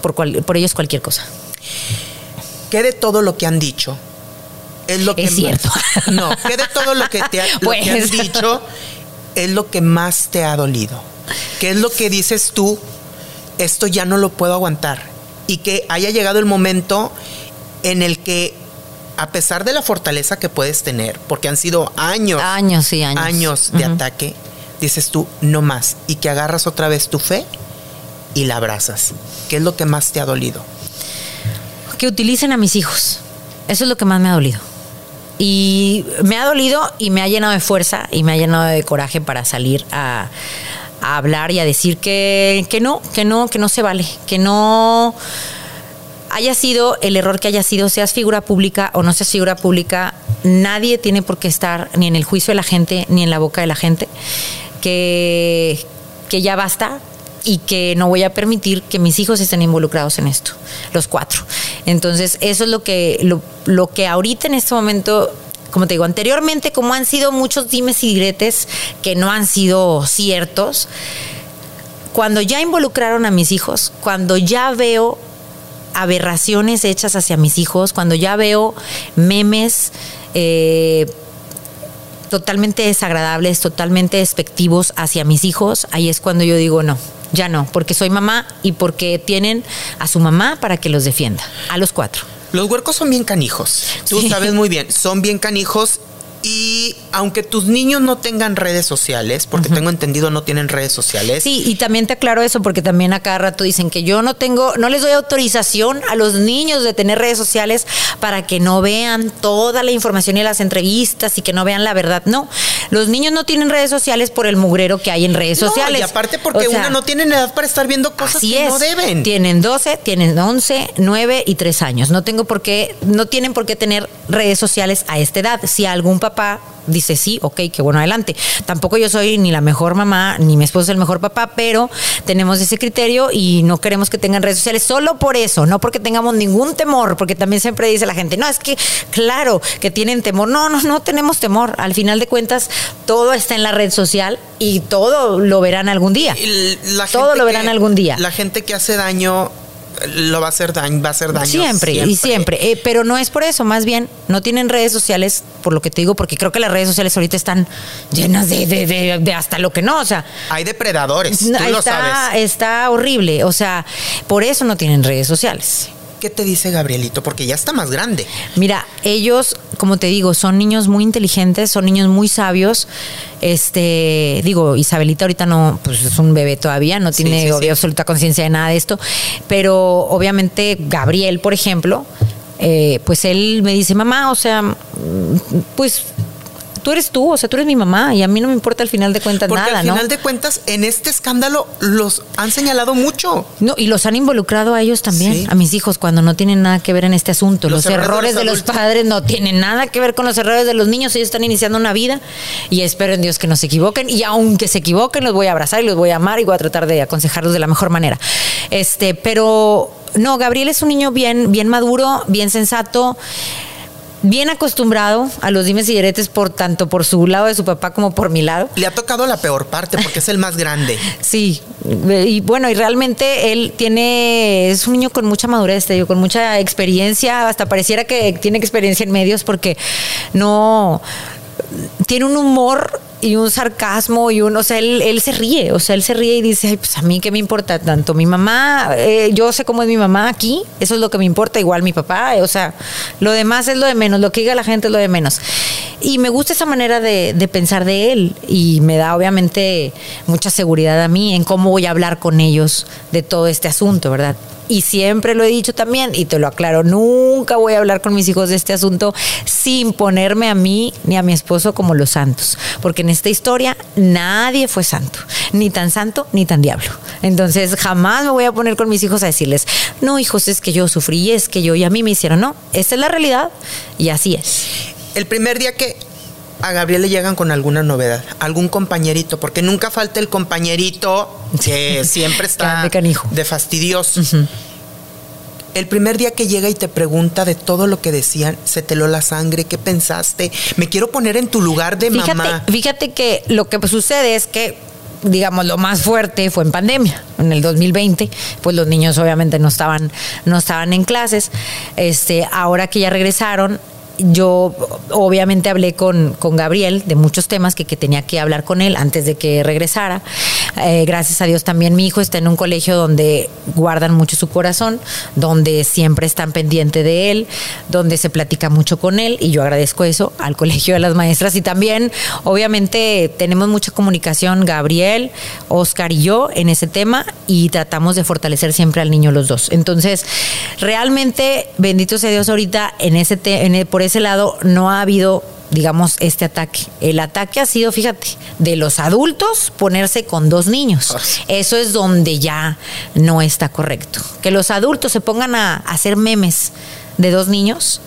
por, por ellos cualquier cosa. ¿Qué de todo lo que han dicho es lo que es cierto. (laughs) no, ¿qué de todo lo que te lo que has pues. dicho es lo que más te ha dolido? ¿Qué es lo que dices tú? Esto ya no lo puedo aguantar. Y que haya llegado el momento en el que, a pesar de la fortaleza que puedes tener, porque han sido años, años y años, años de ataque, dices tú, no más. Y que agarras otra vez tu fe y la abrazas. ¿Qué es lo que más te ha dolido? Que utilicen a mis hijos. Eso es lo que más me ha dolido. Y me ha dolido y me ha llenado de fuerza y me ha llenado de coraje para salir a, hablar y a decir que, que no, que no, que no se vale, que no haya sido el error que haya sido, seas figura pública o no seas figura pública, nadie tiene por qué estar ni en el juicio de la gente ni en la boca de la gente, que, que ya basta, y que no voy a permitir que mis hijos estén involucrados en esto, los cuatro. Entonces, eso es lo que, lo, que ahorita en este momento como te digo, anteriormente, como han sido muchos dimes y diretes que no han sido ciertos, cuando ya involucraron a mis hijos, cuando ya veo aberraciones hechas hacia mis hijos, cuando ya veo memes eh, totalmente desagradables, totalmente despectivos hacia mis hijos, ahí es cuando yo digo, no, ya no, porque soy mamá y porque tienen a su mamá para que los defienda, a los cuatro. Los huercos son bien canijos. Tú sabes muy bien, son bien canijos y aunque tus niños no tengan redes sociales, porque tengo entendido no tienen redes sociales. Sí, y también te aclaro eso porque también a cada rato dicen que yo no tengo, no les doy autorización a los niños de tener redes sociales para que no vean toda la información y las entrevistas y que no vean la verdad. No, los niños no tienen redes sociales por el mugrero que hay en redes sociales. Y aparte porque uno no tiene edad para estar viendo cosas que no deben. Tienen 12, tienen 11, 9 y 3 años. No tengo por qué, no tienen por qué tener redes sociales a esta edad. Si algún papá papá dice sí, ok, qué bueno, adelante. Tampoco yo soy ni la mejor mamá, ni mi esposo es el mejor papá, pero tenemos ese criterio y no queremos que tengan redes sociales solo por eso, no porque tengamos ningún temor, porque también siempre dice la gente, no, es que claro que tienen temor. No, no, no tenemos temor. Al final de cuentas, todo está en la red social y todo lo verán algún día. todo lo verán algún día. La gente que hace daño lo va a hacer daño, va a hacer daño. Siempre, y siempre. Eh, pero no es por eso, más bien, no tienen redes sociales, por lo que te digo, porque creo que las redes sociales ahorita están llenas de, de, de, hasta lo que no, o sea. Hay depredadores, tú está, lo sabes. Está horrible, o sea, por eso no tienen redes sociales. ¿Qué te dice Gabrielito? Porque ya está más grande. Mira, ellos, como te digo, son niños muy inteligentes, son niños muy sabios. Este, digo, Isabelita ahorita no, pues es un bebé todavía, no tiene absoluta conciencia de nada de esto. Pero obviamente Gabriel, por ejemplo, eh, pues él me dice, mamá, o sea, pues tú eres tú, o sea, tú eres mi mamá y a mí no me importa al final de cuentas Porque nada, al final de cuentas, en este escándalo los han señalado mucho. No, y los han involucrado a ellos también, a mis hijos, cuando no tienen nada que ver en este asunto. Los, errores, de, los, padres no tienen nada que ver con los errores de los niños. Ellos están iniciando una vida y espero en Dios que no se equivoquen. Y aunque se equivoquen, los voy a abrazar y los voy a amar y voy a tratar de aconsejarlos de la mejor manera. Este, pero no, Gabriel es un niño bien, bien maduro, bien sensato bien acostumbrado a los dimes y diretes por tanto por su lado de su papá como por mi lado. Le ha tocado la peor parte porque es el más grande. (laughs) sí, y bueno, y realmente él tiene, es un niño con mucha madurez, te digo, con mucha experiencia, hasta pareciera que tiene experiencia en medios porque no, tiene un humor y un sarcasmo y un, o sea, él, él, se ríe, o sea, él se ríe y dice, Ay, pues a mí qué me importa tanto, mi mamá, eh, yo sé cómo es mi mamá aquí, eso es lo que me importa, igual mi papá, o sea, lo demás es lo de menos, lo que diga la gente es lo de menos. Y me gusta esa manera de, de pensar de él y me da obviamente mucha seguridad a mí en cómo voy a hablar con ellos de todo este asunto, ¿verdad? Y siempre lo he dicho también, y te lo aclaro, nunca voy a hablar con mis hijos de este asunto sin ponerme a mí ni a mi esposo como los santos. Porque en esta historia nadie fue santo, ni tan santo ni tan diablo. Entonces jamás me voy a poner con mis hijos a decirles, no hijos, es que yo sufrí, es que yo y a mí me hicieron. No, esta es la realidad y así es. El primer día que a Gabriel le llegan con alguna novedad, algún compañerito, porque nunca falta el compañerito que (laughs) siempre está de fastidioso. El primer día que llega y te pregunta de todo lo que decían, se te heló la sangre, ¿qué pensaste? Me quiero poner en tu lugar de Fíjate, mamá. fíjate que lo que sucede es que digamos lo más fuerte fue en pandemia en el 2020 pues los niños obviamente no estaban no estaban en clases este ahora que ya regresaron yo obviamente hablé con, con Gabriel de muchos temas que, que tenía que hablar con él antes de que regresara. Eh, gracias a Dios también mi hijo está en un colegio donde guardan mucho su corazón, donde siempre están pendientes de él, donde se platica mucho con él y yo agradezco eso al colegio de las maestras y también obviamente tenemos mucha comunicación Gabriel, Oscar y yo en ese tema y tratamos de fortalecer siempre al niño los dos. Entonces, realmente bendito sea Dios ahorita en ese en el- por ese lado no ha habido digamos, este ataque. El ataque ha sido, fíjate, de los adultos ponerse con dos niños. Eso es donde ya no está correcto. Que los adultos se pongan a, a hacer memes de dos niños.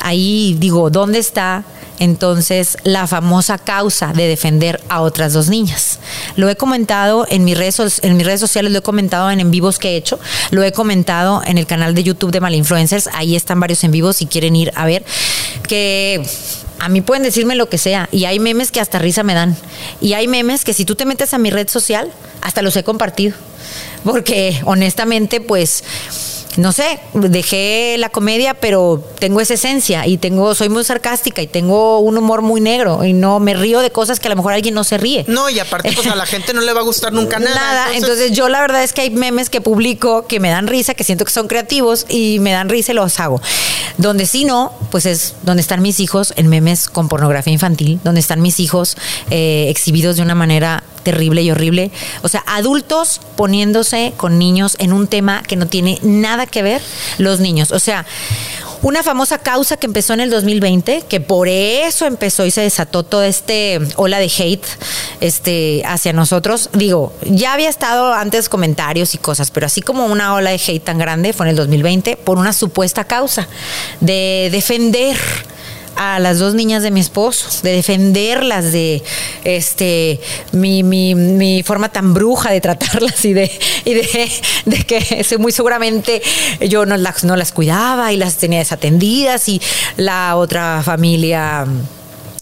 Ahí digo, ¿dónde está entonces la famosa causa de defender a otras dos niñas? Lo he comentado en mis redes, en mis redes sociales, lo he comentado en en vivos que he hecho, lo he comentado en el canal de YouTube de Malinfluencers, ahí están varios en vivos si quieren ir a ver, que a mí pueden decirme lo que sea y hay memes que hasta risa me dan y hay memes que si tú te metes a mi red social, hasta los he compartido, porque honestamente pues no sé, dejé la comedia, pero tengo esa esencia y tengo, soy muy sarcástica y tengo un humor muy negro y no me río de cosas que a lo mejor alguien no se ríe. No, y aparte, pues a la gente no le va a gustar nunca nada. Nada, entonces, yo la verdad es que hay memes que publico que me dan risa, que siento que son creativos y me dan risa y los hago. Donde sí no, pues es donde están mis hijos en memes con pornografía infantil, donde están mis hijos eh, exhibidos de una manera terrible y horrible. O sea, adultos poniéndose con niños en un tema que no tiene nada que ver los niños. O sea, una famosa causa que empezó en el 2020, que por eso empezó y se desató toda este ola de hate este, hacia nosotros. Digo, ya había estado antes comentarios y cosas, pero así como una ola de hate tan grande fue en el 2020 por una supuesta causa de defender a las dos niñas de mi esposo, de defenderlas de este mi, mi, mi forma tan bruja de tratarlas y de, y de, que muy seguramente yo no las, no las cuidaba y las tenía desatendidas y la otra familia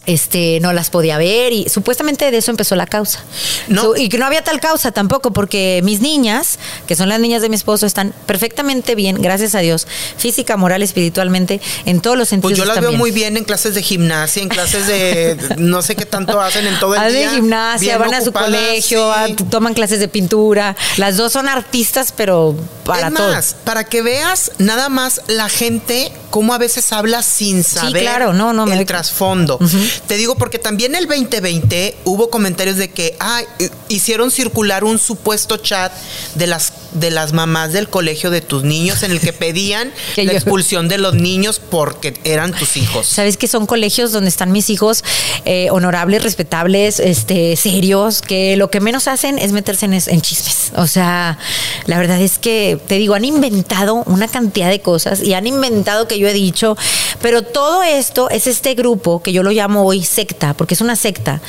este no las podía ver y supuestamente de eso empezó la causa. No. Y que no había tal causa tampoco porque mis niñas, que son las niñas de mi esposo, están perfectamente bien, gracias a Dios, física, moral, espiritualmente, en todos los sentidos. Pues yo las veo muy bien en clases de gimnasia, en clases de (laughs) no sé qué tanto hacen en todo el Hacen día. gimnasia, bien van a su colegio, sí. a- toman clases de pintura. Las dos son artistas, pero para es todo. más, para que veas nada más la gente cómo a veces habla sin saber claro, no, no, me el trasfondo. Te digo porque también el 2020 hubo comentarios de que ay, eh, hicieron circular un supuesto chat de las de las mamás del colegio de tus niños en el que pedían (laughs) Que la yo- expulsión de los niños porque eran tus hijos. Sabes que son colegios donde están mis hijos eh, honorables, respetables, este, serios, que lo que menos hacen es meterse en, en chismes. O sea, la verdad es que te digo, han inventado una cantidad de cosas y han inventado que yo he dicho, pero todo esto es este grupo que yo lo llamo secta, porque es una secta,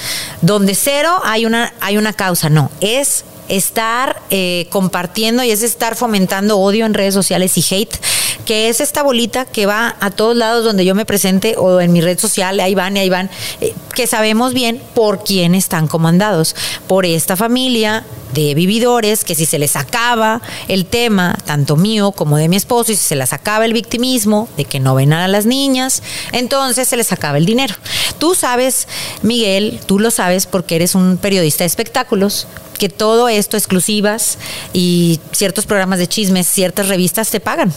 donde cero hay una, hay una causa, no, es estar eh, compartiendo y es estar fomentando odio en redes sociales y hate, que es esta bolita que va a todos lados donde yo me presente o en mi red social, ahí van y ahí van, eh, que sabemos bien por quién están comandados, por esta familia de vividores que si se les acaba el tema, tanto mío como de mi esposo, y si se les acaba el victimismo de que no ven a las niñas, entonces se les acaba el dinero. Tú sabes, Miguel, tú lo sabes porque eres un periodista de espectáculos, que todo esto, exclusivas y ciertos programas de chismes, ciertas revistas te pagan.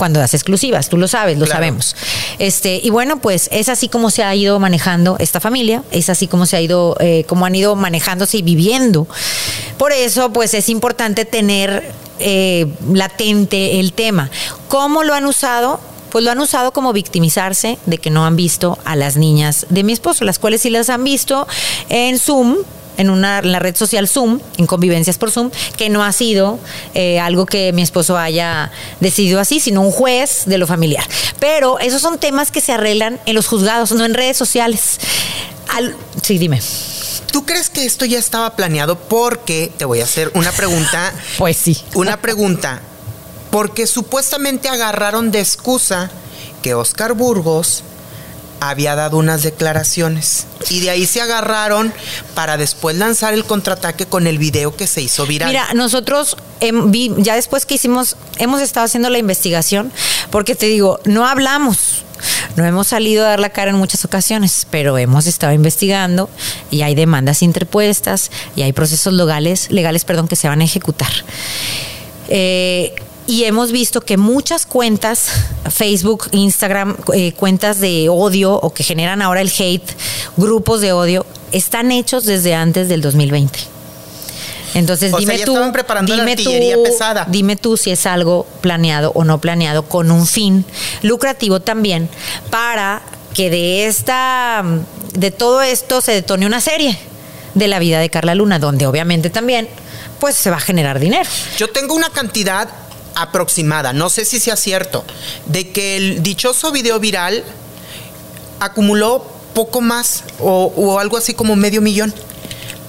Cuando das exclusivas, tú lo sabes, lo Claro. sabemos. Este, y bueno, pues es así como se ha ido manejando esta familia, es así como se ha ido, eh, como han ido manejándose y viviendo. Por eso, pues es importante tener eh, latente el tema. ¿Cómo lo han usado? Pues lo han usado como victimizarse de que no han visto a las niñas de mi esposo, las cuales sí las han visto en Zoom, en una en la red social Zoom, en convivencias por Zoom, que no ha sido eh, algo que mi esposo haya decidido así, sino un juez de lo familiar. Pero esos son temas que se arreglan en los juzgados, no en redes sociales. Al- sí, dime. ¿Tú crees que esto ya estaba planeado? Porque te voy a hacer una pregunta. (laughs) Pues sí. Una pregunta. Porque supuestamente agarraron de excusa que Oscar Burgos había dado unas declaraciones. Y de ahí se agarraron para después lanzar el contraataque con el video que se hizo viral. Mira, nosotros em, ya después que hicimos, hemos estado haciendo la investigación, porque te digo, no hablamos. No hemos salido a dar la cara en muchas ocasiones, pero hemos estado investigando y hay demandas interpuestas y hay procesos legales, legales perdón, que se van a ejecutar. Eh, y hemos visto que muchas cuentas, Facebook, Instagram, eh, cuentas de odio o que generan ahora el hate, grupos de odio, están hechos desde antes del 2020. Entonces O sea, dime ya tú, dime artillería tú, pesada. dime tú si es algo planeado o no planeado con un fin lucrativo también para que de esta, de todo esto se detone una serie de la vida de Carla Luna, donde obviamente también, pues se va a generar dinero. Yo tengo una cantidad aproximada, no sé si sea cierto, de que el dichoso video viral acumuló poco más o, o algo así como medio millón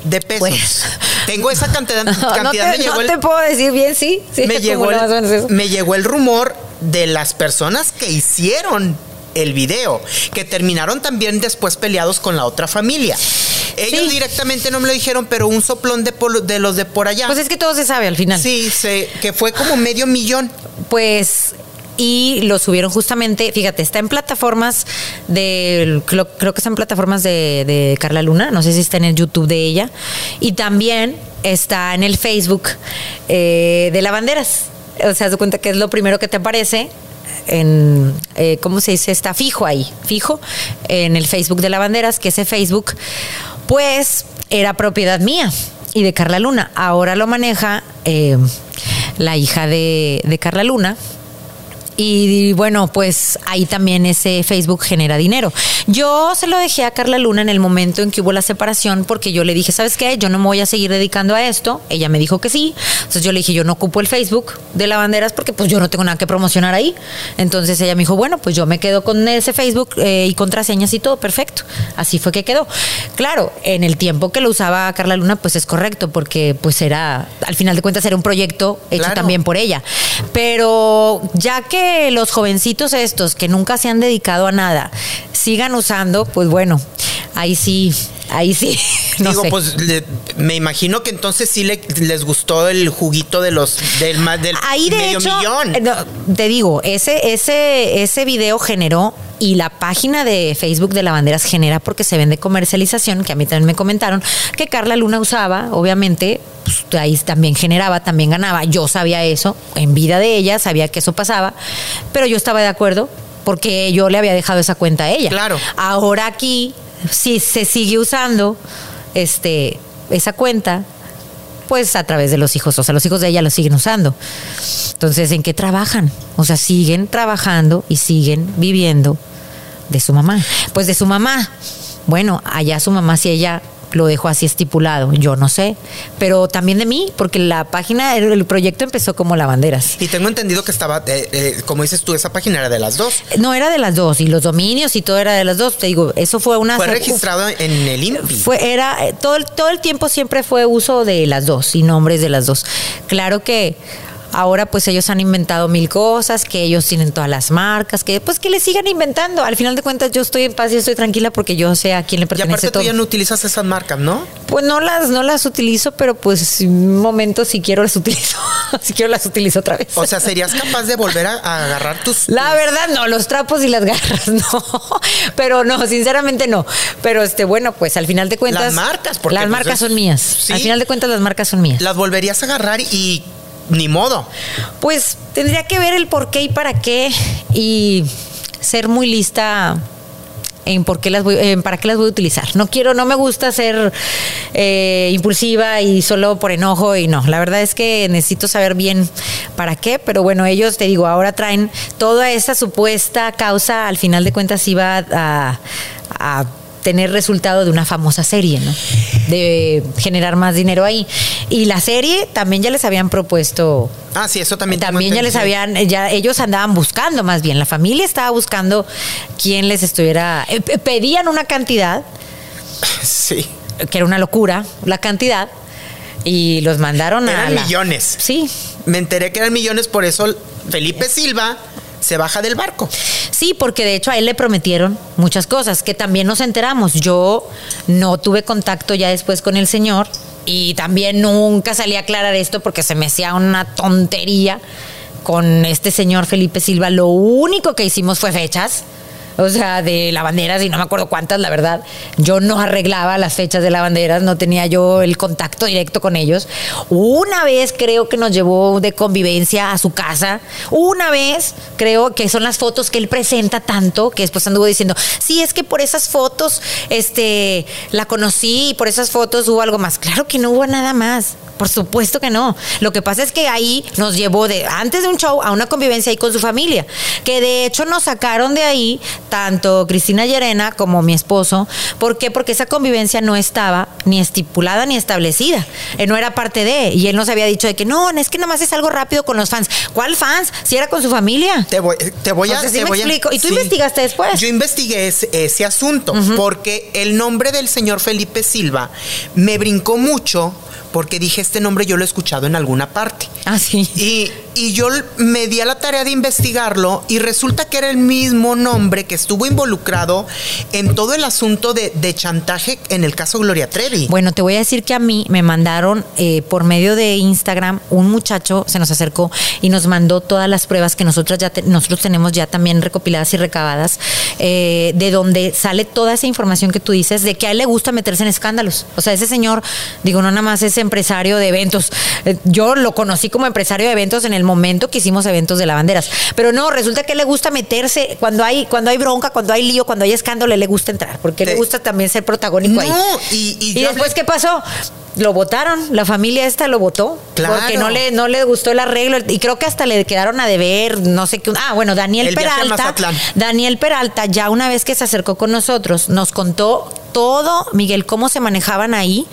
de pesos. Pues. Tengo esa cantidad, (laughs) no cantidad te, me llegó no el- te puedo decir bien, sí. sí me, llegó el, me llegó el rumor de las personas que hicieron el video, que terminaron también después peleados con la otra familia. Ellos Sí. directamente no me lo dijeron, pero un soplón de, por- de los de por allá. Pues es que todo se sabe al final. sí, se, que fue como medio millón. Pues y lo subieron justamente, fíjate, está en plataformas de, creo, creo que está en plataformas de, de Carla Luna, no sé si está en el YouTube de ella, y también está en el Facebook eh, de Lavanderas. O sea, de cuenta que es lo primero que te aparece en, eh, ¿cómo se dice? Está fijo ahí, fijo, en el Facebook de Lavanderas, que ese Facebook, pues, era propiedad mía y de Carla Luna. Ahora lo maneja eh, la hija de, de Carla Luna. Y bueno, pues ahí también ese Facebook genera dinero. Yo se lo dejé a Carla Luna en el momento en que hubo la separación porque yo le dije, ¿sabes qué? Yo no me voy a seguir dedicando a esto. Ella me dijo que sí. Entonces yo le dije, yo no ocupo el Facebook de lavanderas porque pues yo no tengo nada que promocionar ahí. Entonces ella me dijo, bueno, pues yo me quedo con ese Facebook eh, y contraseñas y todo, perfecto. Así fue que quedó. Claro, en el tiempo que lo usaba Carla Luna, pues es correcto porque pues era, al final de cuentas era un proyecto hecho Claro. también por ella. Pero ya que los jovencitos estos que nunca se han dedicado a nada sigan usando, pues bueno, ahí sí, ahí sí. (laughs) No Digo, sé. pues le- me imagino que entonces sí le- les gustó el juguito de los del más del Ahí de medio hecho, millón. eh, no, te digo, ese, ese, ese video generó y la página de Facebook de Lavanderas genera porque se vende comercialización, que a mí también me comentaron, que Carla Luna usaba, obviamente, pues, ahí también generaba, también ganaba. Yo sabía eso, en vida de ella, sabía que eso pasaba, pero yo estaba de acuerdo porque yo le había dejado esa cuenta a ella. Claro. Ahora aquí, si se sigue usando este, esa cuenta, pues a través de los hijos, o sea, los hijos de ella lo siguen usando. Entonces, ¿en qué trabajan? O sea, siguen trabajando y siguen viviendo de su mamá. Pues de su mamá. Bueno, allá su mamá si ella lo dejó así estipulado, yo no sé, pero también de mí, porque la página, el, proyecto empezó como lavanderas. Y tengo entendido que estaba, eh, eh, como dices tú, esa página era de las dos. No era de las dos, y los dominios y todo era de las dos. Te digo, eso fue una. Fue registrado en el INPI. Fue, era, eh, todo, todo el tiempo siempre fue uso de las dos y nombres de las dos. Claro que ahora pues ellos han inventado mil cosas, que ellos tienen todas las marcas, que pues que le sigan inventando. Al final de cuentas yo estoy en paz y estoy tranquila porque yo sé a quién le y pertenece aparte tú ya no utilizas esas marcas, ¿no? Pues no las, no las utilizo, pero pues un momento si quiero las utilizo. (laughs) si quiero las utilizo otra vez. O sea, ¿serías capaz de volver a, a agarrar tus... (laughs) La verdad no, los trapos y las garras (laughs) no. Pero no, sinceramente no. Pero este, bueno, pues al final de cuentas. Las marcas, porque, Las pues, marcas son mías. sí. Al final de cuentas, las marcas son mías. las volverías a agarrar y ni modo. Pues tendría que ver el por qué y para qué y ser muy lista en por qué las voy, en para qué las voy a utilizar. No quiero, no me gusta ser eh, impulsiva y solo por enojo y no. La verdad es que necesito saber bien para qué, pero bueno, ellos te digo, ahora traen toda esa supuesta causa, al final de cuentas iba a, a tener resultado de una famosa serie, ¿no? De generar más dinero ahí. Y la serie también ya les habían propuesto. Ah, sí, eso también. También ya les habían, ya ellos andaban buscando más bien. La familia estaba buscando quién les estuviera. eh, pe- pedían una cantidad, Sí. que era una locura, la cantidad, y los mandaron a. Eran la- millones. Sí, Me enteré que eran millones, por eso Felipe Silva se baja del barco. Sí, porque de hecho a él le prometieron muchas cosas que también nos enteramos. Yo no tuve contacto ya después con el señor y también nunca salí a aclarar esto porque se me hacía una tontería con este señor Felipe Silva. Lo único que hicimos fue fechas. O sea, de lavanderas y no me acuerdo cuántas, la verdad. Yo no arreglaba las fechas de lavanderas, no tenía yo el contacto directo con ellos. Una vez creo que nos llevó de convivencia a su casa. Una vez creo que son las fotos que él presenta tanto que después anduvo diciendo, sí, es que por esas fotos este, la conocí y por esas fotos hubo algo más. Claro que no hubo nada más. Por supuesto que no. Lo que pasa es que ahí nos llevó de antes de un show a una convivencia ahí con su familia, que de hecho nos sacaron de ahí tanto Cristina Llerena como mi esposo. ¿Por qué? Porque esa convivencia no estaba ni estipulada ni establecida. Eh, no era parte de. Y él nos había dicho de que no, es que nada más es algo rápido con los fans. ¿Cuál fans? Si era con su familia. Te voy, te voy a. Sea, sí te me voy a- explico. ¿Y tú investigaste después? Yo investigué ese, ese asunto porque el nombre del señor Felipe Silva me brincó mucho porque dije este nombre yo lo he escuchado en alguna parte. Ah, sí. Y, y yo me di a la tarea de investigarlo y resulta que era el mismo nombre que estuvo involucrado en todo el asunto de, de chantaje en el caso Gloria Trevi. Bueno, te voy a decir que a mí me mandaron eh, por medio de Instagram, un muchacho se nos acercó y nos mandó todas las pruebas que nosotros ya te- nosotros tenemos ya también recopiladas y recabadas, eh, de donde sale toda esa información que tú dices, de que a él le gusta meterse en escándalos. O sea, ese señor, digo, no nada más es empresario de eventos. Eh, yo lo conocí como empresario de eventos en el momento que hicimos eventos de lavanderas. Pero no, resulta que le gusta meterse cuando hay, cuando hay bronca, cuando hay lío, cuando hay escándalo, le gusta entrar, porque le gusta también ser protagónico ahí. Y, y ¿Y yo después hablé- qué pasó? Lo votaron, la familia esta lo votó. Claro. Porque no le, no le gustó el arreglo. Y creo que hasta le quedaron a deber, no sé qué. Ah, bueno, Daniel El Peralta. Daniel Peralta, ya una vez que se acercó con nosotros, nos contó todo, Miguel, cómo se manejaban ahí,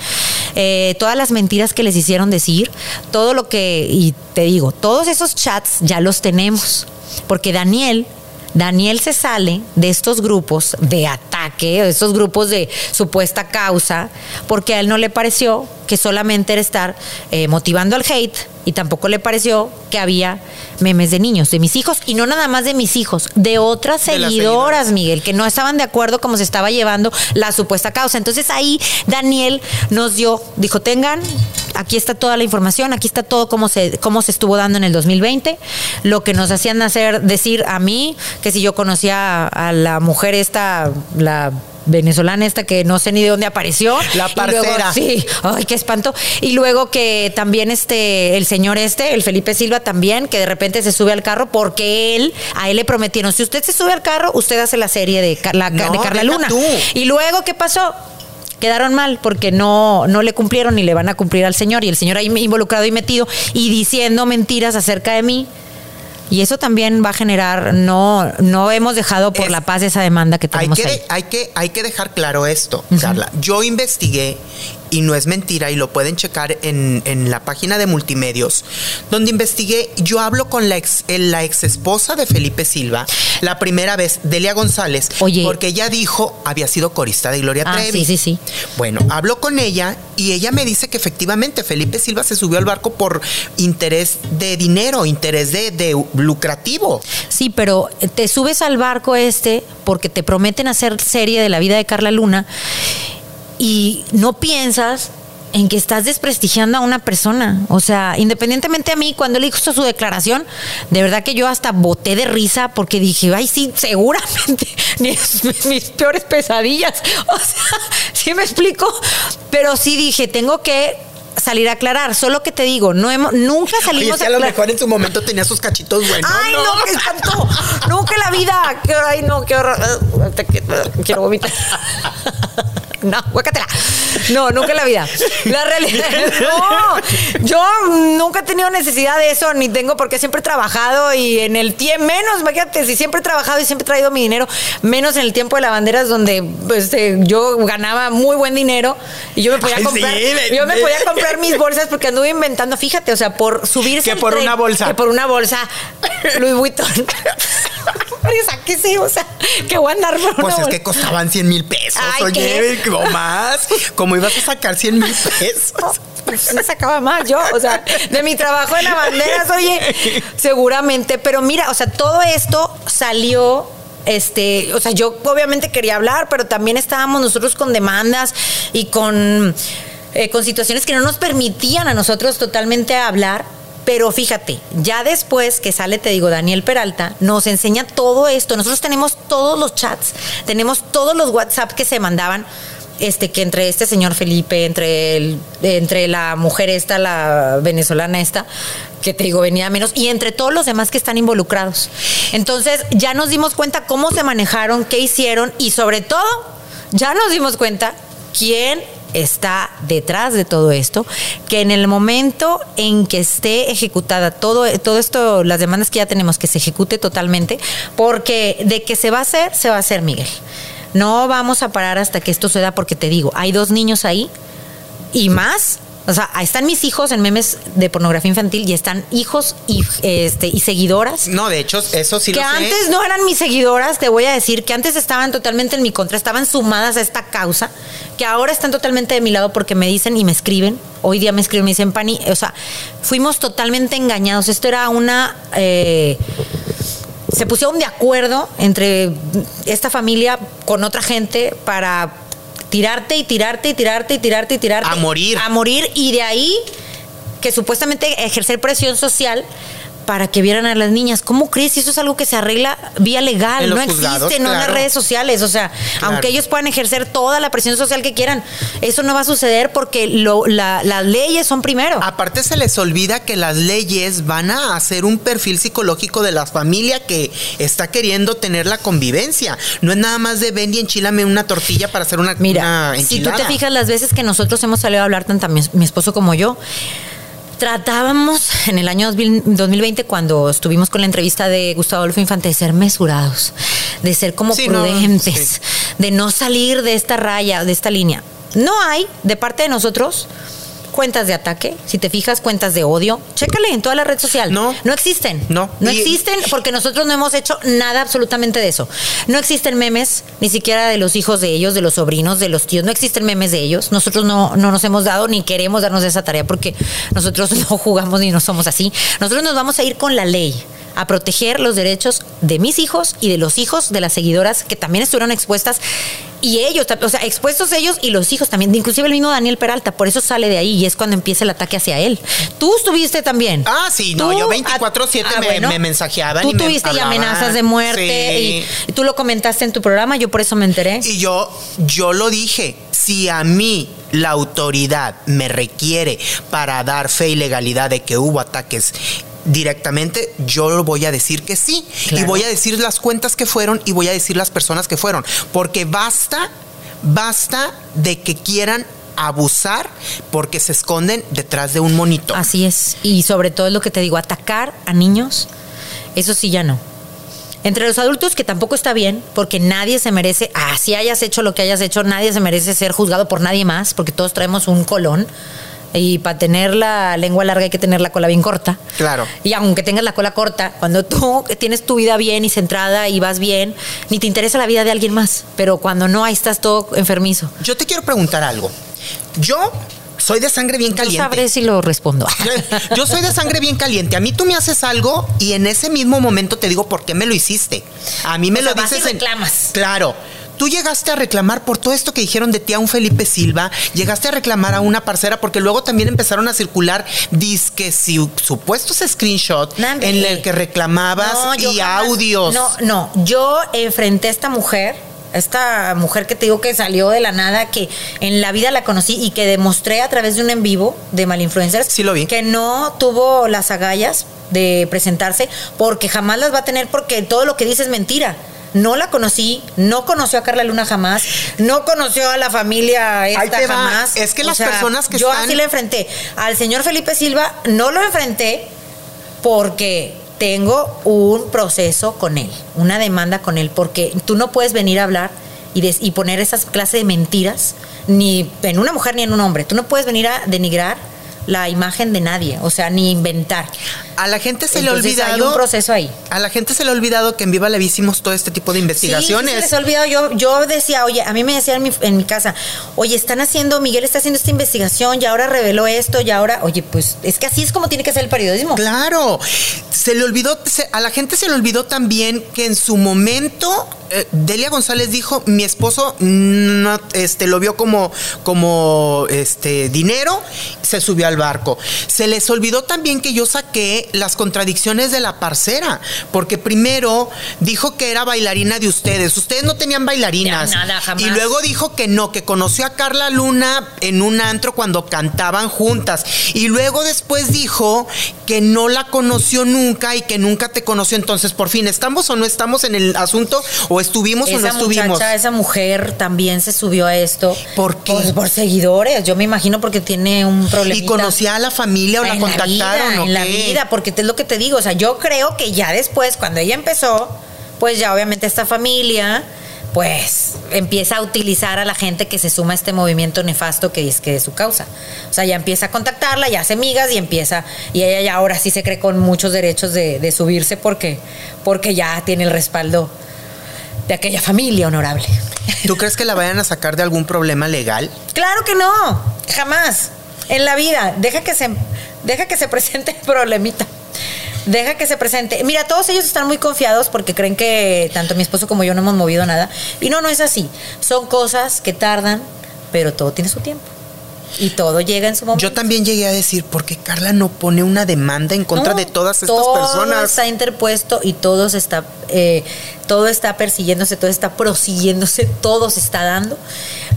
eh, todas las mentiras que les hicieron decir, todo lo que, y te digo, todos esos chats ya los tenemos. Porque Daniel Daniel se sale de estos grupos de ataque, de estos grupos de supuesta causa, porque a él no le pareció que solamente era estar eh, motivando al hate y tampoco le pareció que había memes de niños, de mis hijos, y no nada más de mis hijos, de otras De seguidoras, seguidoras. Miguel, que no estaban de acuerdo cómo se estaba llevando la supuesta causa. Entonces ahí Daniel nos dio, dijo, tengan, aquí está toda la información, aquí está todo cómo se, cómo se estuvo dando en el 2020, lo que nos hacían hacer, decir a mí, que si yo conocía a, a la mujer esta, la venezolana esta que no sé ni de dónde apareció. La Y luego- parcera. sí, ay, qué espanto. Y luego que también este, el señor este, el Felipe Silva también, que de repente se sube al carro porque él, a él le prometieron, si usted se sube al carro, usted hace la serie de, Carla- No, de Carla Luna. tú. Y luego, ¿qué pasó? Quedaron mal porque no, no le cumplieron ni le van a cumplir al señor. Y el señor ahí involucrado y metido y diciendo mentiras acerca de mí. Y eso también va a generar, no, no hemos dejado por Es- la paz esa demanda que hay tenemos que, ahí. hay, que, hay que dejar claro esto, Carla. Yo investigué, y no es mentira, y lo pueden checar en, en la página de multimedios, donde investigué, yo hablo con la ex, el- la ex esposa de Felipe Silva, la primera vez, Delia González, Oye. porque ella dijo, había sido corista de Gloria Ah, Trevi. sí, sí, sí. Bueno, hablo con ella y ella me dice que efectivamente Felipe Silva se subió al barco por interés de dinero, interés de, de lucrativo. Sí, pero te subes al barco este porque te prometen hacer serie de la vida de Carla Luna y no piensas en que estás desprestigiando a una persona. O sea, independientemente a mí, cuando él hizo su declaración, de verdad que yo hasta boté de risa porque dije, ay, sí, seguramente, (laughs) mis, mis peores pesadillas. (laughs) O sea, sí me explico, pero sí dije, tengo que salir a aclarar. Solo que te digo, no hemos, nunca Oye, salimos si a a lo mejor en su momento tenía sus cachitos buenos. Ay, no, qué espanto. Nunca en la vida. Ay, no, qué horror. Que- Quiero vomitar. (laughs) (laughs) No, guácatela. No, nunca en la vida. La realidad no. Yo nunca he tenido necesidad de eso, ni tengo porque siempre he trabajado y en el tiempo, menos, imagínate, si siempre he trabajado y siempre he traído mi dinero, menos en el tiempo de lavanderas donde pues, eh, yo ganaba muy buen dinero y yo me podía Ay, comprar, sí, yo me podía comprar mis bolsas porque anduve inventando, fíjate, o sea, por subirse Que por tren, una bolsa. Que por una bolsa (laughs) Louis Vuitton. (laughs) Pero sáquese, o sea, que voy a andar por Pues es bolsa. que costaban 100 mil pesos, Ay, oye, más. ¿Cómo ibas a sacar 100 mil pesos? Pues sacaba más yo, o sea, de mi trabajo en lavanderas, oye, seguramente, pero mira, o sea, todo esto salió este, o sea, yo obviamente quería hablar, pero también estábamos nosotros con demandas y con eh, con situaciones que no nos permitían a nosotros totalmente hablar. Pero fíjate, ya después que sale, te digo, Daniel Peralta, nos enseña todo esto. Nosotros tenemos todos los chats, tenemos todos los WhatsApp que se mandaban este que entre este señor Felipe, entre el, entre la mujer esta, la venezolana esta, que te digo venía menos, y entre todos los demás que están involucrados. Entonces ya nos dimos cuenta cómo se manejaron, qué hicieron y sobre todo ya nos dimos cuenta quién está detrás de todo esto, que en el momento en que esté ejecutada todo, todo esto, las demandas que ya tenemos, que se ejecute totalmente, porque de que se va a hacer, se va a hacer, Miguel. No vamos a parar hasta que esto suceda porque te digo, hay dos niños ahí y más. O sea, ahí están mis hijos en memes de pornografía infantil y están hijos y, este, y seguidoras. No, de hecho, eso sí que lo sé. antes no eran mis seguidoras, te voy a decir, que antes estaban totalmente en mi contra, estaban sumadas a esta causa, que ahora están totalmente de mi lado porque me dicen y me escriben. Hoy día me escriben, me dicen, Pani, o sea, fuimos totalmente engañados. Esto era una... eh, se pusieron de acuerdo entre esta familia con otra gente para tirarte y tirarte y tirarte y tirarte y tirarte. A morir. A morir y de ahí que supuestamente ejercer presión social para que vieran a las niñas. ¿Cómo crees? Si eso es algo que se arregla vía legal, no juzgados, existe, no en las redes sociales. O sea, Claro. aunque ellos puedan ejercer toda la presión social que quieran, eso no va a suceder porque lo- la- las leyes son primero. Aparte se les olvida que las leyes van a hacer un perfil psicológico de la familia que está queriendo tener la convivencia. No es nada más de ven y enchilame una tortilla para hacer una, Mira, una si tú te fijas las veces que nosotros hemos salido a hablar, tanto mi, mi esposo como yo, tratábamos en el año 2000 2020, cuando estuvimos con la entrevista de Gustavo Adolfo Infante, de ser mesurados, de ser como Sí, no, prudentes, sí. de no salir de esta raya, de esta línea. No hay, de parte de nosotros, cuentas de ataque, si te fijas, cuentas de odio. Chécale en toda la red social. No. No existen. No. No Y- existen porque nosotros no hemos hecho nada absolutamente de eso. No existen memes, ni siquiera de los hijos de ellos, de los sobrinos, de los tíos. No existen memes de ellos. Nosotros no, no nos hemos dado ni queremos darnos esa tarea porque nosotros (laughs) no jugamos ni no somos así. Nosotros nos vamos a ir con la ley a proteger los derechos de mis hijos y de los hijos de las seguidoras que también estuvieron expuestas y ellos, o sea, expuestos ellos y los hijos también, inclusive el mismo Daniel Peralta, por eso sale de ahí y es cuando empieza el ataque hacia él. Tú estuviste también. Ah, sí, no, Tú- yo 24/7 ah, me- me mensajeaban Tú y me tuviste hablaban. amenazas de muerte Sí. y, y tú lo comentaste en tu programa, yo por eso me enteré. Y yo, yo lo dije, si a mí la autoridad me requiere para dar fe y legalidad de que hubo ataques directamente, yo voy a decir que sí. Claro. Y voy a decir las cuentas que fueron y voy a decir las personas que fueron. Porque basta, basta de que quieran abusar porque se esconden detrás de un monito. Así es. Y sobre todo es lo que te digo, atacar a niños, eso sí ya no. Entre los adultos, que tampoco está bien, porque nadie se merece, así hayas hecho lo que hayas hecho, nadie se merece ser juzgado por nadie más, porque todos traemos un colón. Y para tener la lengua larga hay que tener la cola bien corta. Claro. Y aunque tengas la cola corta, cuando tú tienes tu vida bien y centrada y vas bien, ni te interesa la vida de alguien más. Pero cuando no, ahí estás todo enfermizo. Yo te quiero preguntar algo. Yo soy de sangre bien Yo caliente. sabré si lo respondo. (laughs) Yo- Yo soy de sangre bien caliente. A mí tú me haces algo y en ese mismo momento te digo por qué me lo hiciste. A mí me O lo sea, vas dices y en-. Claro. Tú llegaste a reclamar por todo esto que dijeron de ti a un Felipe Silva, llegaste a reclamar a una parcera porque luego también empezaron a circular disques y supuestos screenshots en el que reclamabas No, y jamás- audios. No, no, yo enfrenté a esta mujer esta mujer que te digo que salió de la nada, que en la vida la conocí y que demostré a través de un en vivo de Malinfluencers Sí lo vi. que no tuvo las agallas de presentarse porque jamás las va a tener porque todo lo que dice es mentira. No la conocí, no conoció a Carla Luna jamás, no conoció a la familia esta jamás. Es que las personas que yo están- así le enfrenté. Al señor Felipe Silva no lo enfrenté porque tengo un proceso con él, una demanda con él, porque tú no puedes venir a hablar y, des- y poner esas clases de mentiras ni en una mujer ni en un hombre. Tú no puedes venir a denigrar la imagen de nadie, o sea, ni inventar. A la gente se le ha olvidado. hay un proceso ahí. A la gente se le ha olvidado que en Viva la hicimos todo este tipo de investigaciones. sí se les ha olvidado. Yo, yo decía, oye, a mí me decían en mi, en mi casa, oye, están haciendo, Miguel está haciendo esta investigación y ahora reveló esto y ahora, oye, pues es que así es como tiene que ser el periodismo. Claro, se le olvidó, se- a la gente se le olvidó también que en su momento eh, Delia González dijo, mi esposo no, este, lo vio como, como este, dinero, se subió al barco. Se les olvidó también que yo saqué las contradicciones de la parcera, porque primero dijo que era bailarina de ustedes, ustedes no tenían bailarinas. Ya, nada, jamás. Y luego dijo que no, que conoció a Carla Luna en un antro cuando cantaban juntas. Y luego después dijo que no la conoció nunca y que nunca te conoció. Entonces, por fin, ¿estamos o no estamos en el asunto? ¿O estuvimos o no estuvimos? muchacha, esa mujer también se subió a esto. ¿Por qué? Pues por seguidores. Yo me imagino porque tiene un problema. ¿Y conocía a la familia o la contactaron la vida, o en la vida, porque es lo que te digo. O sea, yo creo que ya después, cuando ella empezó, pues ya obviamente esta familia, pues empieza a utilizar a la gente que se suma a este movimiento nefasto que es que es su causa. O sea, ya empieza a contactarla, ya hace migas y empieza, y ella ya ahora sí se cree con muchos derechos de, de subirse porque, porque ya tiene el respaldo de aquella familia honorable. ¿Tú crees que la vayan a sacar de algún problema legal? Claro que no, jamás. En la vida, deja que se, deja que se presente el problemita. Deja que se presente. Mira, todos ellos están muy confiados porque creen que tanto mi esposo como yo no hemos movido nada. Y no, no es así. Son cosas que tardan, pero todo tiene su tiempo. Y todo llega en su momento. Yo también llegué a decir, ¿por qué Carla no pone una demanda en contra No, de todas estas todo personas? está interpuesto y todo está, eh, todo está persiguiéndose, todo está prosiguiéndose, todo se está dando.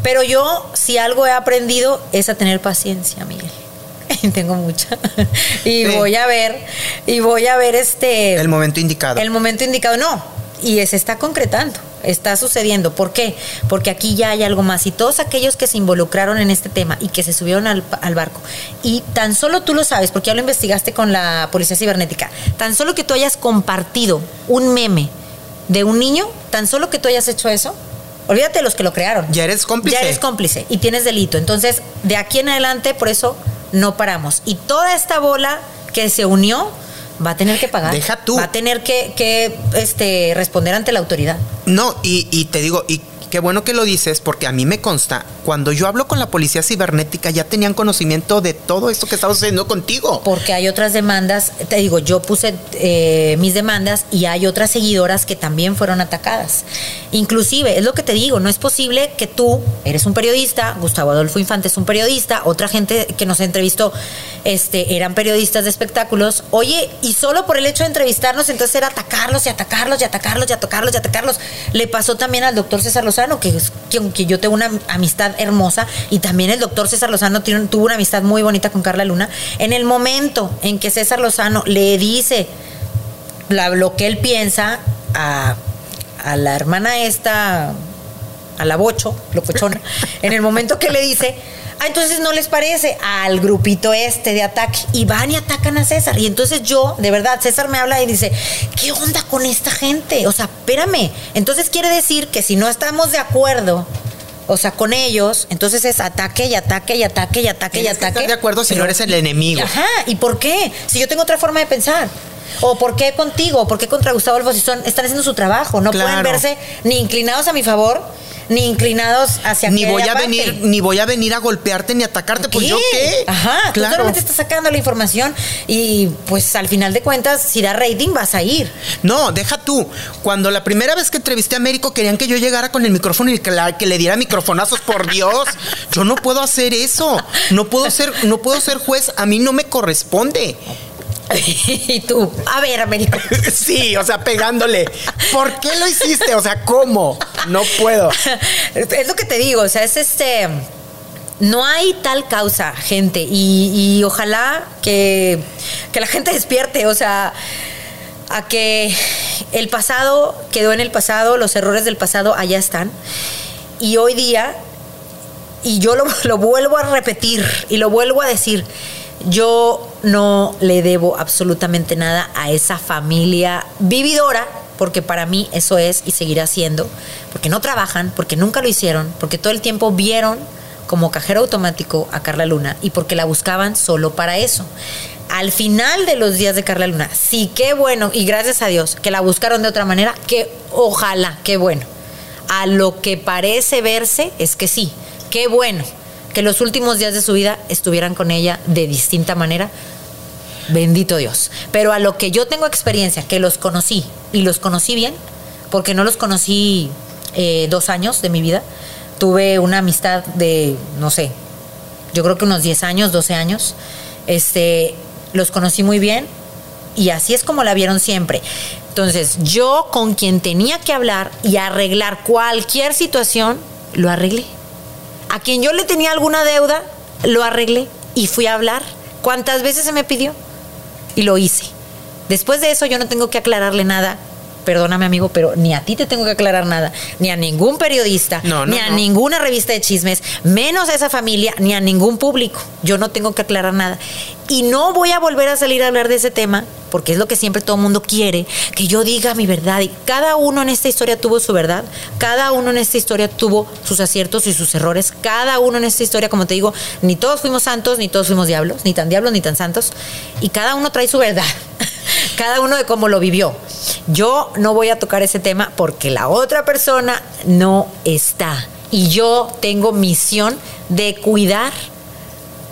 Pero yo, si algo he aprendido, es a tener paciencia, Miguel. (laughs) Tengo mucha. (laughs) y Sí. voy a ver, y voy a ver este. El momento indicado. El momento indicado, no. Y se está concretando, está sucediendo. ¿Por qué? Porque aquí ya hay algo más. Y todos aquellos que se involucraron en este tema y que se subieron al, al barco, y tan solo tú lo sabes, porque ya lo investigaste con la policía cibernética, tan solo que tú hayas compartido un meme de un niño, tan solo que tú hayas hecho eso, olvídate de los que lo crearon. Ya eres cómplice. Ya eres cómplice y tienes delito. Entonces, de aquí en adelante, por eso no paramos. Y toda esta bola que se unió va a tener que pagar. Deja tú. Va a tener que, que, este, responder ante la autoridad. No, y, y te digo, y qué bueno que lo dices, porque a mí me consta, cuando yo hablo con la policía cibernética, ya tenían conocimiento de todo esto que estaba sucediendo contigo. Porque hay otras demandas, te digo, yo puse eh, mis demandas y hay otras seguidoras que también fueron atacadas. Inclusive, es lo que te digo, no es posible que tú eres un periodista, Gustavo Adolfo Infante es un periodista, otra gente que nos entrevistó este, eran periodistas de espectáculos, oye, y solo por el hecho de entrevistarnos, entonces era atacarlos y atacarlos y atacarlos y atacarlos y atacarlos. Le pasó también al doctor César Lozano, que, yo tengo una amistad hermosa, y también el doctor César Lozano tuvo una amistad muy bonita con Carla Luna. En el momento en que César Lozano le dice lo que él piensa a, a la hermana esta, a la bocho, locochona, en el momento que le dice, ah, entonces no les parece al grupito este de ataque, y van y atacan a César. Y entonces yo, de verdad, César me habla y dice, ¿qué onda con esta gente? O sea, espérame. Entonces quiere decir que si no estamos de acuerdo, o sea, con ellos, entonces es ataque y ataque y ataque y ataque y Tienes que ataque. estar de acuerdo si no eres el enemigo. Ajá, ¿y por qué? Si yo tengo otra forma de pensar. ¿O por qué contigo? ¿Por qué contra Gustavo? Si son, están haciendo su trabajo. No pueden verse ni inclinados a mi favor, ni inclinados hacia Ni voy a parte. venir, ni voy a venir a golpearte ni atacarte, pues yo qué. Ajá, tú claro. solamente estás sacando la información y pues al final de cuentas, si da rating, vas a ir. No, deja tú. Cuando la primera vez que entrevisté a Américo querían que yo llegara con el micrófono y que, la- que le diera microfonazos, por Dios. Yo no puedo hacer eso. No puedo ser, no puedo ser juez. A mí no me corresponde. (laughs) y tú, a ver, Américo. (laughs) Sí, o sea, pegándole. ¿Por qué lo hiciste? O sea, ¿cómo? no puedo. (laughs) es lo que te digo, o sea, es este. No hay tal causa, gente, y, y ojalá que, que la gente despierte, o sea, a que el pasado quedó en el pasado, los errores del pasado allá están, y hoy día, y yo lo, lo vuelvo a repetir y lo vuelvo a decir, yo no le debo absolutamente nada a esa familia vividora, porque para mí eso es y seguirá siendo, porque no trabajan, porque nunca lo hicieron, porque todo el tiempo vieron como cajero automático a Carla Luna y porque la buscaban solo para eso. Al final de los días de Carla Luna, sí, qué bueno, y gracias a Dios, que la buscaron de otra manera, que ojalá, qué bueno. A lo que parece verse es que sí, qué bueno que los últimos días de su vida estuvieran con ella de distinta manera. Bendito Dios. Pero a lo que yo tengo experiencia, que los conocí y los conocí bien, porque no los conocí eh, dos años de mi vida, tuve una amistad de, no sé, yo creo que unos 10 años, 12 años. Este, los conocí muy bien y así es como la vieron siempre. Entonces, yo con quien tenía que hablar y arreglar cualquier situación, lo arreglé. A quien yo le tenía alguna deuda, lo arreglé y fui a hablar. ¿Cuántas veces se me pidió? Y lo hice. Después de eso yo no tengo que aclararle nada. Perdóname amigo, pero ni a ti te tengo que aclarar nada, ni a ningún periodista, No, no, ni a no. ninguna revista de chismes, menos a esa familia, ni a ningún público. Yo no tengo que aclarar nada. Y no voy a volver a salir a hablar de ese tema, porque es lo que siempre todo el mundo quiere, que yo diga mi verdad. Y cada uno en esta historia tuvo su verdad, cada uno en esta historia tuvo sus aciertos y sus errores, cada uno en esta historia, como te digo, ni todos fuimos santos, ni todos fuimos diablos, ni tan diablos, ni tan santos, y cada uno trae su verdad. (laughs) Cada uno de cómo lo vivió. Yo no voy a tocar ese tema porque la otra persona no está. Y yo tengo misión de cuidar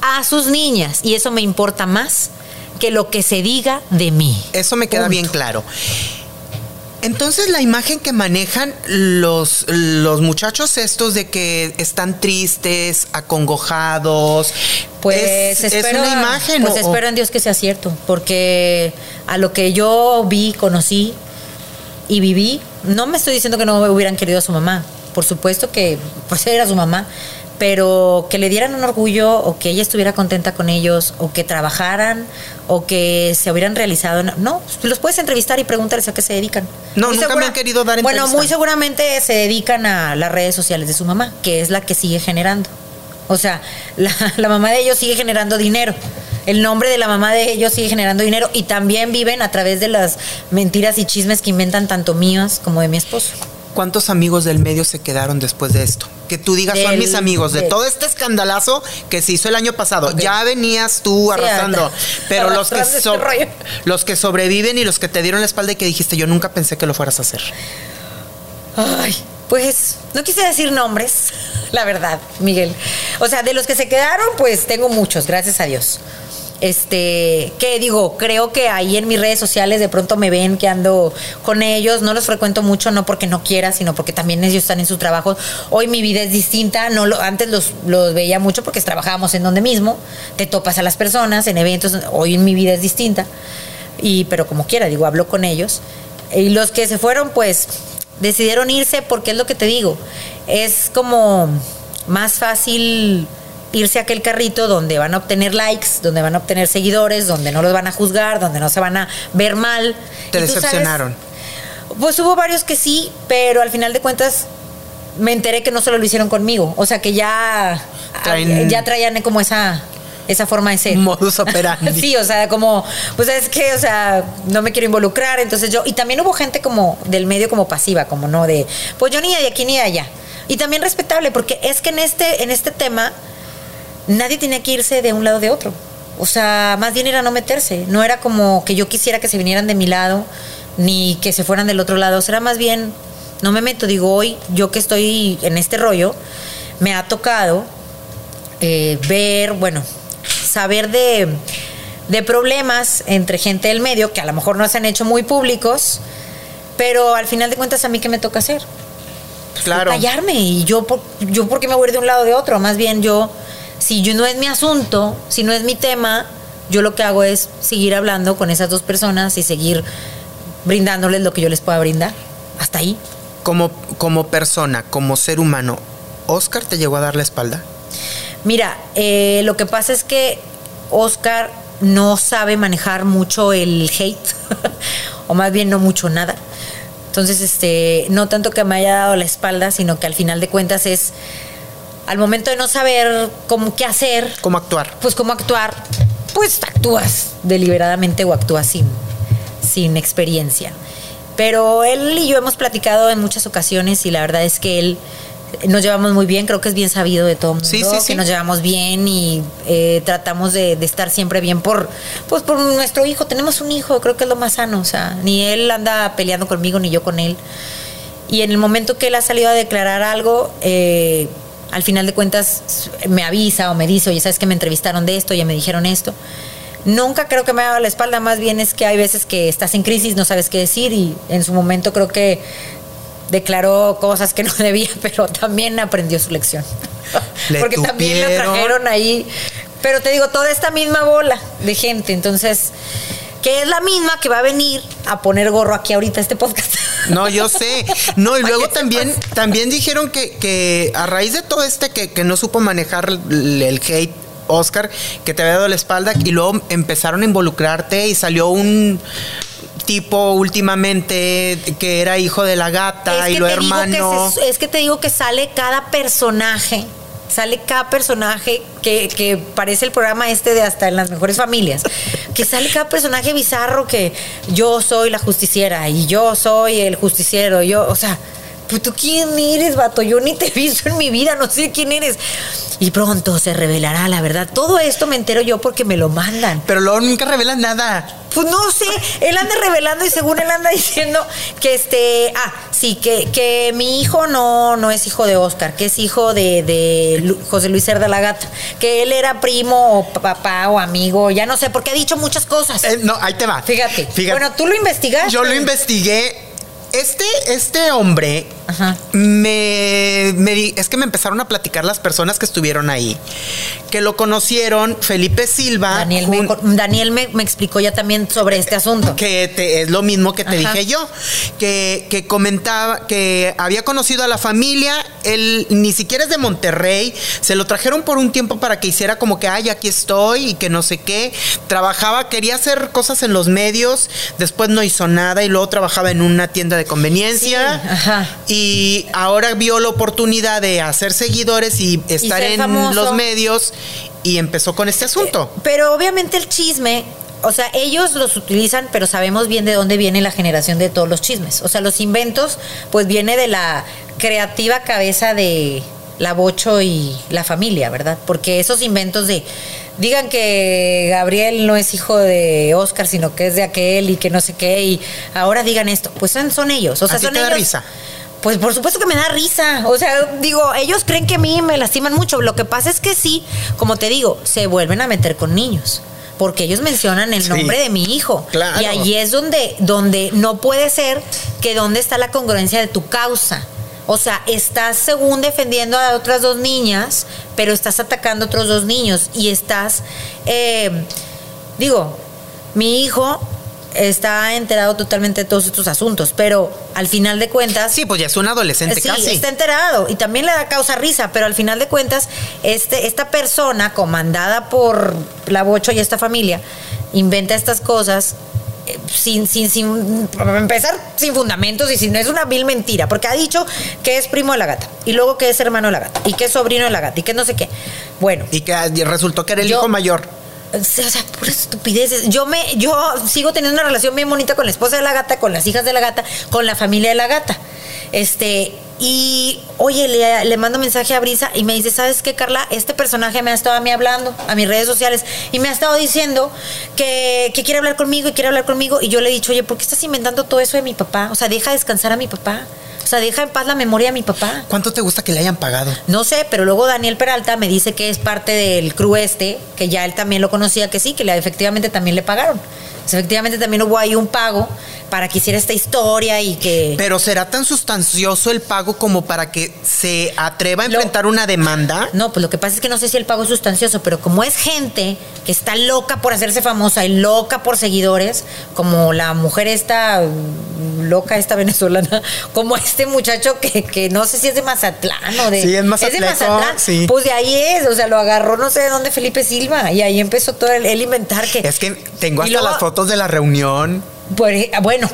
a sus niñas. Y eso me importa más que lo que se diga de mí. Eso me queda Punto. bien claro. Entonces la imagen que manejan los, los muchachos estos de que están tristes, acongojados, Pues es, una imagen. Pues o- espero en Dios que sea cierto, porque a lo que yo vi, conocí y viví, no me estoy diciendo que no hubieran querido a su mamá. Por supuesto que pues era su mamá, pero que le dieran un orgullo o que ella estuviera contenta con ellos o que trabajaran o que se hubieran realizado. No, los puedes entrevistar y preguntarles a qué se dedican. No, Muy nunca me han querido dar Bueno, entrevista. muy seguramente se dedican a las redes sociales de su mamá, que es la que sigue generando. O sea, la, la mamá de ellos sigue generando dinero. El nombre de la mamá de ellos sigue generando dinero y también viven a través de las mentiras y chismes que inventan tanto mías como de mi esposo. ¿Cuántos amigos del medio se quedaron después de esto? Que tú digas, son mis amigos, de todo este escandalazo que se hizo el año pasado. Ya venías tú Sí, anda. pero los que, este los que sobreviven y los que te dieron la espalda y que dijiste, yo nunca pensé que lo fueras a hacer. Ay, pues no quise decir nombres, la verdad, Miguel. O sea, de los que se quedaron, pues tengo muchos, gracias a Dios. Este, que digo, creo que ahí en mis redes sociales de pronto me ven que ando con ellos, no los frecuento mucho, no porque no quiera, sino porque también ellos están en su trabajo. Hoy mi vida es distinta, no antes los, los veía mucho porque trabajábamos en donde mismo, te topas a las personas en eventos, hoy mi vida es distinta. Y, pero como quiera, digo, hablo con ellos. Y los que se fueron, pues, decidieron irse porque es lo que te digo. Es como más fácil irse a aquel carrito donde van a obtener likes, donde van a obtener seguidores, donde no los van a juzgar, donde no se van a ver mal. Te sabes, decepcionaron. pues hubo varios que sí, pero al final de cuentas me enteré que no solo lo hicieron conmigo. O sea que ya, Traen- ya traían como esa, esa forma de ser. Modus (laughs) operandi. Sí, o sea, como, pues es que, o sea, no me quiero involucrar, entonces yo, y también hubo gente como del medio como pasiva, como no de, pues yo ni de aquí ni de allá. Y también respetable, porque es que en este, en este tema nadie tenía que irse de un lado o de otro. O sea, más bien era no meterse. No era como que yo quisiera que se vinieran de mi lado, ni que se fueran del otro lado. O sea, era más bien, no me meto. Digo, hoy, yo que estoy en este rollo, me ha tocado eh, ver, bueno, saber de, de problemas entre gente del medio que a lo mejor no se han hecho muy públicos, pero al final de cuentas a mí qué me toca hacer? Pues, Claro. callarme y yo por, yo por qué me voy a ir de un lado o de otro, más bien yo si yo no es mi asunto, si no es mi tema, yo lo que hago es seguir hablando con esas dos personas y seguir brindándoles lo que yo les pueda brindar. Hasta ahí. como, como persona, como ser humano, ¿Oscar te llegó a dar la espalda? Mira, eh, lo que pasa es que Oscar no sabe manejar mucho el hate, (laughs) o más bien no mucho nada. Entonces, este, no tanto que me haya dado la espalda, sino que al final de cuentas es al momento de no saber cómo qué hacer, ¿Cómo actuar? pues cómo actuar, pues actúas deliberadamente o actúas sin, sin experiencia. Pero él y yo hemos platicado en muchas ocasiones y la verdad es que él nos llevamos muy bien, creo que es bien sabido de todo el mundo, Sí, sí, sí. que nos llevamos bien y eh, tratamos de, de estar siempre bien por, pues por nuestro hijo. Tenemos un hijo, creo que es lo más sano, o sea, ni él anda peleando conmigo ni yo con él. Y en el momento que él ha salido a declarar algo, eh, al final de cuentas me avisa o me dice, oye, sabes que me entrevistaron de esto, ya me dijeron esto. Nunca creo que me ha dado la espalda, más bien es que hay veces que estás en crisis, no sabes qué decir y en su momento creo que declaró cosas que no (laughs) debía, pero también aprendió su lección. Le Porque también lo tupieron. trajeron ahí. Pero te digo, toda esta misma bola de gente, entonces, que es la misma que va a venir a poner gorro aquí ahorita este podcast. No, yo (laughs) sé. No, y luego también, también dijeron que, que a raíz de todo este que, que no supo manejar el, el hate, Oscar, que te había dado la espalda, y luego empezaron a involucrarte y salió un tipo últimamente que era hijo de la gata y lo hermano. se- es que te digo que sale cada personaje. Sale cada personaje que, que parece el programa este de hasta en las mejores familias. Que sale cada personaje bizarro que yo soy la justiciera y yo soy el justiciero. Yo, o sea, pues tú quién eres, vato. Yo ni te he visto en mi vida, no sé quién eres. Y pronto se revelará la verdad. Todo esto me entero yo porque me lo mandan. Pero luego nunca revelan nada. Pues no sé, él anda revelando y según él anda (laughs) diciendo que este, ah, sí, que, que mi hijo no, no es hijo de Oscar, que es hijo de, de José Luis Cerda la Gata, que él era primo o papá o amigo, ya no sé, porque ha dicho muchas cosas. Eh, no, ahí te va. Fíjate. Fíjate. Bueno, tú lo investigaste. Yo lo investigué. Este, este hombre Ajá. me, me es que me empezaron a platicar las personas que estuvieron ahí. Que lo conocieron Felipe Silva. Daniel, me, jun- co- Daniel me, me explicó ya también sobre este asunto. que te- es lo mismo que te Ajá. dije yo, que, que comentaba que había conocido a la familia, él ni siquiera es de Monterrey, se lo trajeron por un tiempo para que hiciera como que, ay, aquí estoy y que no sé qué, trabajaba, quería hacer cosas en los medios, después no hizo nada y luego trabajaba en una tienda de conveniencia Sí, ajá. y ahora vio la oportunidad de hacer seguidores y estar en famoso. los medios y empezó con este asunto. Pero obviamente el chisme, o sea, ellos los utilizan, pero sabemos bien de dónde viene la generación de todos los chismes. O sea, los inventos, pues viene de la creativa cabeza de la Bocho y la familia, ¿verdad? Porque esos inventos de digan que Gabriel no es hijo de Oscar, sino que es de aquel y que no sé qué, y ahora digan esto, pues son, son ellos. O sea, ¿A ti son te da risa? Pues por supuesto que me da risa. O sea, digo, ellos creen que a mí me lastiman mucho. Lo que pasa es que sí, como te digo, se vuelven a meter con niños. Porque ellos mencionan el Sí. nombre de mi hijo. Claro. Y ahí es donde, donde no puede ser que dónde está la congruencia de tu causa. O sea, estás según defendiendo a otras dos niñas, pero estás atacando a otros dos niños. Y estás, eh, digo, mi hijo está enterado totalmente de todos estos asuntos, pero al final de cuentas... Sí, pues ya es un adolescente Sí, casi. está enterado y también le da causa risa, pero al final de cuentas, este, esta persona comandada por la Bocho y esta familia inventa estas cosas sin, sin, sin, para empezar, sin fundamentos y sin, es una vil mentira, porque ha dicho que es primo de la gata, y luego que es hermano de la gata, y que es sobrino de la gata, y que no sé qué. Bueno, Y que resultó que era el Yo- hijo mayor. o sea, puras estupideces. Yo me, yo sigo teniendo una relación bien bonita con la esposa de la gata, con las hijas de la gata, con la familia de la gata. Este, y oye, le, le mando mensaje a Brisa y me dice, ¿sabes qué, Carla? Este personaje me ha estado a mí hablando a mis redes sociales y me ha estado diciendo que, que quiere hablar conmigo y quiere hablar conmigo. Y yo le he dicho, oye, ¿por qué estás inventando todo eso de mi papá? O sea, deja descansar a mi papá. O sea, deja en paz la memoria de mi papá. ¿Cuánto te gusta que le hayan pagado? No sé, pero luego Daniel Peralta me dice que es parte del crew este, que ya él también lo conocía, que sí, que le, efectivamente también le pagaron. Efectivamente también hubo ahí un pago para que hiciera esta historia y que... Pero ¿será tan sustancioso el pago como para que se atreva a Lo- enfrentar una demanda? No, pues lo que pasa es que no sé si el pago es sustancioso, pero como es gente que está loca por hacerse famosa y loca por seguidores, como la mujer esta mm, loca, esta venezolana, (laughs) como este muchacho que, que no sé si es de Mazatlán o de... Sí, es de mazatleco, Mazatlán. sí. Pues de ahí es, o sea, lo agarró no sé de dónde Felipe Silva y ahí empezó todo el, el inventar que... Es que tengo hasta luego- las fotos de la reunión. Pues, bueno,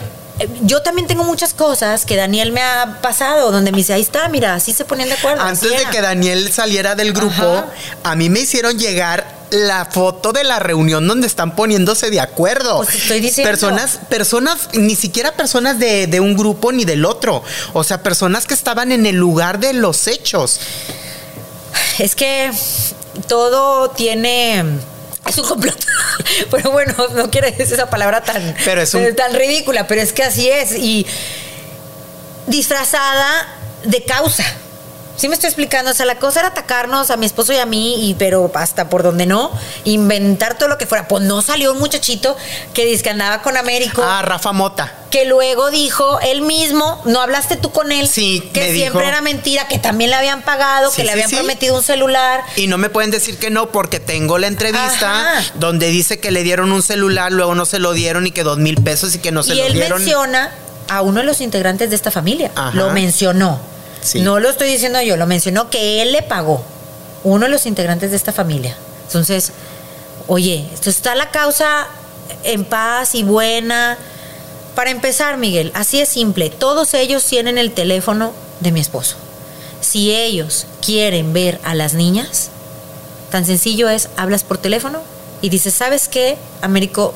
yo también tengo muchas cosas que Daniel me ha pasado, donde me dice, ahí está, mira, así se ponían de acuerdo. Antes de era". que Daniel saliera del grupo, Ajá. a mí me hicieron llegar la foto de la reunión donde están poniéndose de acuerdo. Pues estoy diciendo. Personas, personas, ni siquiera personas de, de un grupo ni del otro. O sea, personas que estaban en el lugar de los hechos. Es que todo tiene. Es un complot. (laughs) Pero bueno, no quiero decir esa palabra tan, Pero es un- tan ridícula, pero es que así es. Y disfrazada de causa. ¿Sí me estoy explicando? O sea, la cosa era atacarnos a mi esposo y a mí, y, pero hasta por donde no, inventar todo lo que fuera. Pues no salió un muchachito que dice que andaba con Américo. Ah, Rafa Mota. que luego dijo él mismo, no hablaste tú con él, Sí, que me siempre dijo. era mentira, que también le habían pagado, Sí, que le sí, habían sí. prometido un celular. Y no me pueden decir que no porque tengo la entrevista Ajá. donde dice que le dieron un celular, luego no se lo dieron y que dos mil pesos y que no se y lo él dieron. menciona a uno de los integrantes de esta familia. Ajá. Lo mencionó. No lo estoy diciendo yo, lo mencionó que él le pagó. Uno de los integrantes de esta familia. Entonces, oye, esto está la causa en paz y buena. Para empezar, Miguel, así es simple. Todos ellos tienen el teléfono de mi esposo. Si ellos quieren ver a las niñas, tan sencillo es, hablas por teléfono y dices, ¿sabes qué, Américo?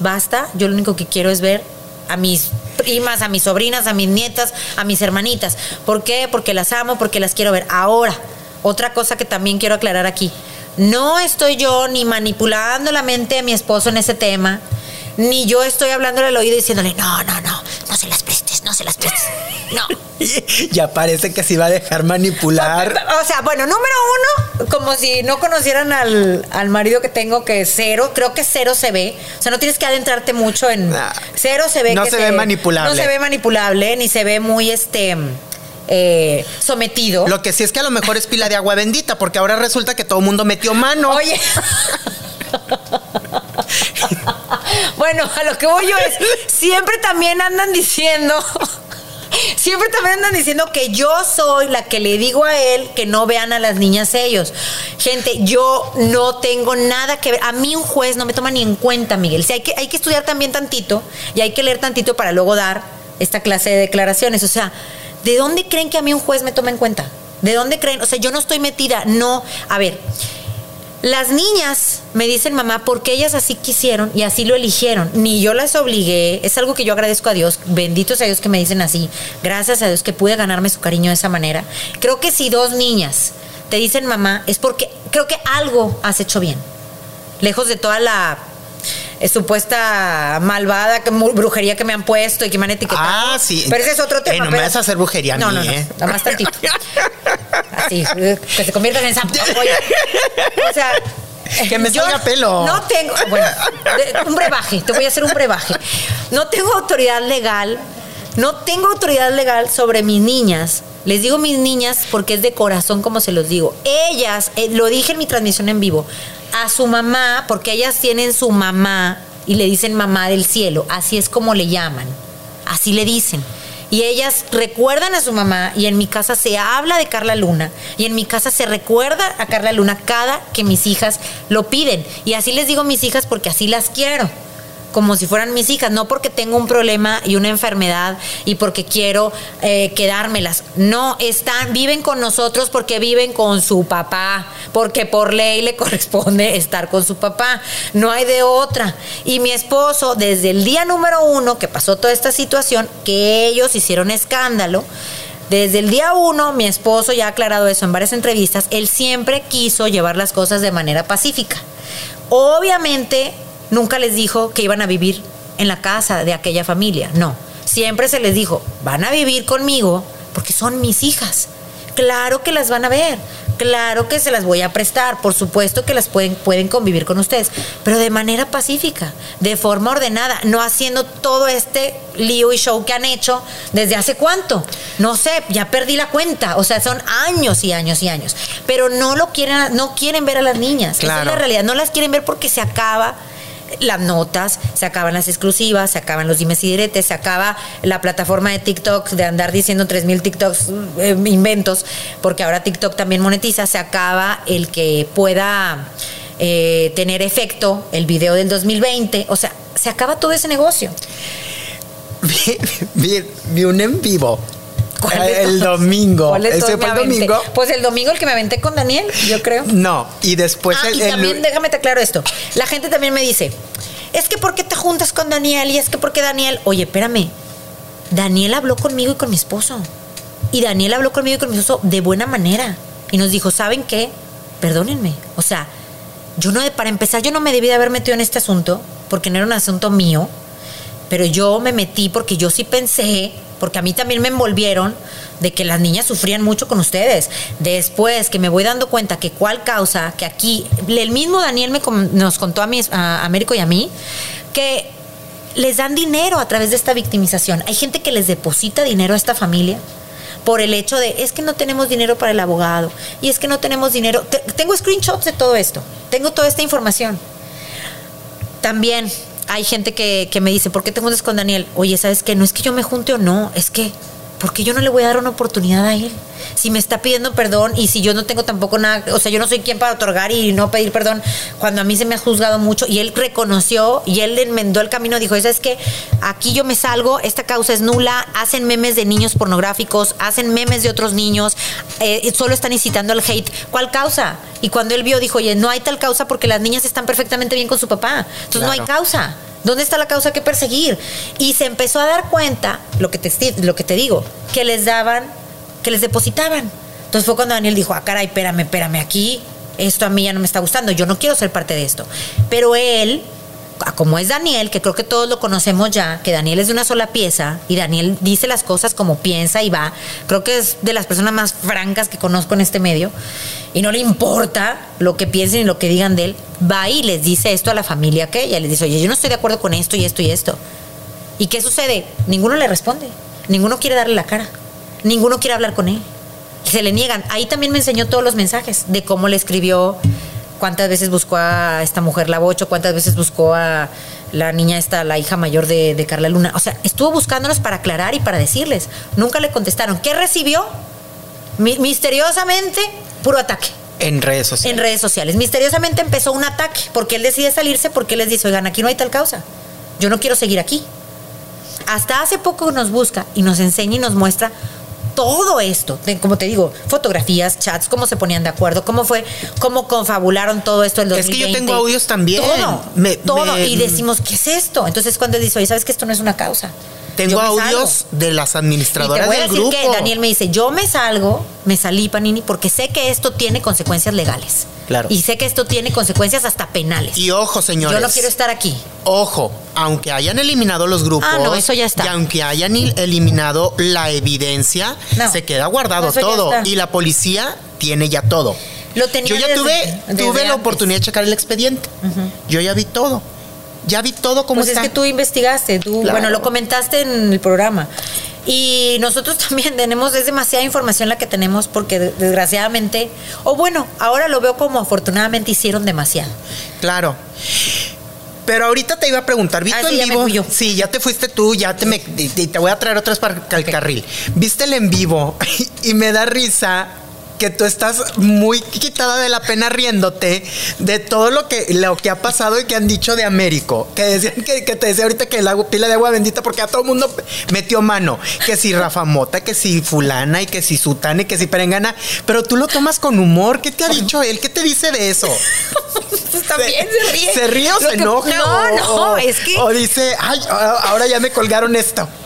Basta, yo lo único que quiero es ver a mis primas, a mis sobrinas, a mis nietas, a mis hermanitas. ¿Por qué? Porque las amo, porque las quiero ver. Ahora, otra cosa que también quiero aclarar aquí. No estoy yo ni manipulando la mente de mi esposo en ese tema, ni yo estoy hablándole al oído diciéndole, no, no, no, no se las prestes, no se las prestes. No. (laughs) ya parece que se iba a dejar manipular. O sea, bueno, número uno, como si no conocieran al, al marido que tengo, que es cero, creo que cero se ve. O sea, no tienes que adentrarte mucho en. Nah. Cero se ve No que se ve manipulable. No se ve manipulable, ni se ve muy este eh, sometido. Lo que sí es que a lo mejor es pila de agua bendita, porque ahora resulta que todo el mundo metió mano. Oye. (laughs) (laughs) bueno, a lo que voy yo es, siempre también andan diciendo, (laughs) siempre también andan diciendo que yo soy la que le digo a él que no vean a las niñas ellos. Gente, yo no tengo nada que ver. A mí un juez no me toma ni en cuenta, Miguel. Si hay que, hay que estudiar también tantito y hay que leer tantito para luego dar esta clase de declaraciones. O sea, ¿de dónde creen que a mí un juez me toma en cuenta? ¿De dónde creen? O sea, yo no estoy metida, no. A ver, las niñas me dicen mamá porque ellas así quisieron y así lo eligieron. Ni yo las obligué. Es algo que yo agradezco a Dios. Bendito sea Dios que me dicen así. Gracias a Dios que pude ganarme su cariño de esa manera. Creo que si dos niñas te dicen mamá es porque creo que algo has hecho bien. Lejos de toda la supuesta malvada que- brujería que me han puesto y que me han etiquetado. Ah, sí. Pero ese es otro Eh, tema. no me vas a hacer brujería a no, mí, no, no, ¿eh? Nada más tantito. (laughs) Así, eh, que se conviertan en sapo. O sea. (laughs) Que me yo salga pelo. No tengo, bueno, un brebaje, te voy a hacer un brebaje. No tengo autoridad legal, no tengo autoridad legal sobre mis niñas. Les digo mis niñas porque es de corazón como se los digo. Ellas, eh, lo dije en mi transmisión en vivo, a su mamá, porque ellas tienen su mamá y le dicen mamá del cielo, así es como le llaman, así le dicen. Y ellas recuerdan a su mamá y en mi casa se habla de Carla Luna y en mi casa se recuerda a Carla Luna cada que mis hijas lo piden. Y así les digo a mis hijas porque así las quiero como si fueran mis hijas, no porque tengo un problema y una enfermedad y porque quiero eh, quedármelas. No, están, viven con nosotros porque viven con su papá, porque por ley le (laughs) corresponde estar con su papá. No hay de otra. Y mi esposo, desde el día número uno que pasó toda esta situación, que ellos hicieron escándalo, desde el día uno, mi esposo ya ha aclarado eso en varias entrevistas, él siempre quiso llevar las cosas de manera pacífica. Obviamente, nunca les dijo que iban a vivir en la casa de aquella familia, no. Siempre se les dijo, van a vivir conmigo porque son mis hijas. Claro que las van a ver, claro que se las voy a prestar, por supuesto que las pueden, pueden convivir con ustedes, pero de manera pacífica, de forma ordenada, no haciendo todo este lío y show que han hecho desde hace cuánto. No sé, ya perdí la cuenta, o sea, son años y años y años, pero no lo quieren, no quieren ver a las niñas. Esa es Claro. la realidad, no las quieren ver porque se acaba las notas, se acaban las exclusivas, se acaban los dimes y diretes, se acaba la plataforma de TikTok de andar diciendo 3000 TikToks eh, inventos, porque ahora TikTok también monetiza, se acaba el que pueda eh, tener efecto el video del 2020, o sea, se acaba todo ese negocio. (laughs) Vi, un en vivo. ¿Cuál de Eh, El domingo. ¿Cuál de Ese fue el domingo. Pues el domingo el que me aventé con Daniel, yo creo. No, y después Ah, el, y el- también déjame te aclaro esto. La gente también me dice, es que ¿por qué te juntas con Daniel? Y es que ¿por qué Daniel? Oye, espérame. Daniel habló conmigo y con mi esposo. Y Daniel habló conmigo y con mi esposo de buena manera. Y nos dijo, ¿saben qué? Perdónenme. O sea, yo no, para empezar, yo no me debí de haber metido en este asunto, porque no era un asunto mío. Pero yo me metí porque yo sí pensé, porque a mí también me envolvieron de que las niñas sufrían mucho con ustedes. Después que me voy dando cuenta que cuál causa, que aquí, el mismo Daniel me nos contó a, mí, a Américo y a mí, que les dan dinero a través de esta victimización. Hay gente que les deposita dinero a esta familia por el hecho de, es que no tenemos dinero para el abogado, y es que no tenemos dinero. Te- tengo screenshots de todo esto, tengo toda esta información. También hay gente que, que me dice, ¿por qué te juntas con Daniel? Oye, ¿sabes qué? No es que yo me junte o no, es que, ¿por qué yo no le voy a dar una oportunidad a él? Si me está pidiendo perdón y si yo no tengo tampoco nada, o sea, yo no soy quien para otorgar y no pedir perdón cuando a mí se me ha juzgado mucho y él reconoció y él enmendó el camino, dijo, ¿sabes qué? Aquí yo me salgo, esta causa es nula, hacen memes de niños pornográficos, hacen memes de otros niños, eh, solo están incitando al hate. ¿Cuál causa? Y cuando él vio, dijo, oye, no hay tal causa porque las niñas están perfectamente bien con su papá. Entonces no hay causa. ¿Dónde está la causa que perseguir? Y se empezó a dar cuenta, lo que te, lo que te digo, que les daban, que les depositaban. Entonces fue cuando Daniel dijo, ah, caray, espérame, espérame, aquí esto a mí ya no me está gustando, yo no quiero ser parte de esto. Pero él, como es Daniel, que creo que todos lo conocemos ya, que Daniel es de una sola pieza y Daniel dice las cosas como piensa y va, creo que es de las personas más francas que conozco en este medio y no le importa lo que piensen y lo que digan de él, va y les dice esto a la familia que ella les dice, oye, yo no estoy de acuerdo con esto y esto y esto. ¿Y qué sucede? Ninguno le responde, ninguno quiere darle la cara, ninguno quiere hablar con él. Se le niegan. Ahí también me enseñó todos los mensajes de cómo le escribió, cuántas veces buscó a esta mujer la bocho, cuántas veces buscó a la niña esta, la hija mayor de, de Carla Luna. O sea, estuvo buscándolos para aclarar y para decirles. Nunca le contestaron. ¿Qué recibió? Mi- misteriosamente, puro ataque en redes sociales. en redes sociales. Misteriosamente empezó un ataque porque él decide salirse porque él les dice, oigan, aquí no hay tal causa. Yo no quiero seguir aquí. Hasta hace poco nos busca y nos enseña y nos muestra todo esto, de- como te digo, fotografías, chats, cómo se ponían de acuerdo, cómo fue, cómo confabularon todo esto el Es que yo 2020. tengo audios también. Todo, Me- todo. me- y decimos, ¿qué es esto? Entonces cuando él dice, oye, ¿sabes que esto no es una causa? Tengo audios salgo. de las Y te administradoras voy a del decir grupo. que Daniel me dice, yo me salgo, me salí Panini, porque sé que esto tiene consecuencias legales. Claro. Y sé que esto tiene consecuencias hasta penales. Y ojo, señores. yo no quiero estar aquí. Ojo, aunque hayan eliminado los grupos. Ah, no, eso ya está. Y aunque hayan eliminado la evidencia, No. se queda guardado Eso todo. Y la policía tiene ya todo. Lo tenía Yo ya desde- tuve, desde tuve la oportunidad de checar el expediente. Yo ya vi todo. Ya vi todo como Pues está. es que tú investigaste, tú, Claro. bueno, lo comentaste en el programa. Y nosotros (laughs) también tenemos, es demasiada información la que tenemos porque de- desgraciadamente, o bueno, ahora lo veo como afortunadamente hicieron demasiado. Claro. Pero ahorita te iba a preguntar, ¿viste Ah, sí, en ya vivo? yo. Sí, ya te fuiste tú, ya te me y y te voy a traer otras para el carril. ¿Viste el en vivo? (laughs) y me da risa que tú estás muy quitada de la pena riéndote de todo lo que, lo que ha pasado y que han dicho de Américo. Que decían que, que te decía ahorita que agua, pila de agua bendita porque a todo el mundo metió mano. Que si Rafa Mota, que si fulana y que si sutana y que si perengana. Pero tú lo tomas con humor. ¿Qué te ha dicho él? ¿Qué te dice de eso? (laughs) Pues también se ríe. ¿Se ríe o Lo se que- enoja? No, o, no, o- es que. O dice, ay, ahora ya me colgaron esto. (laughs)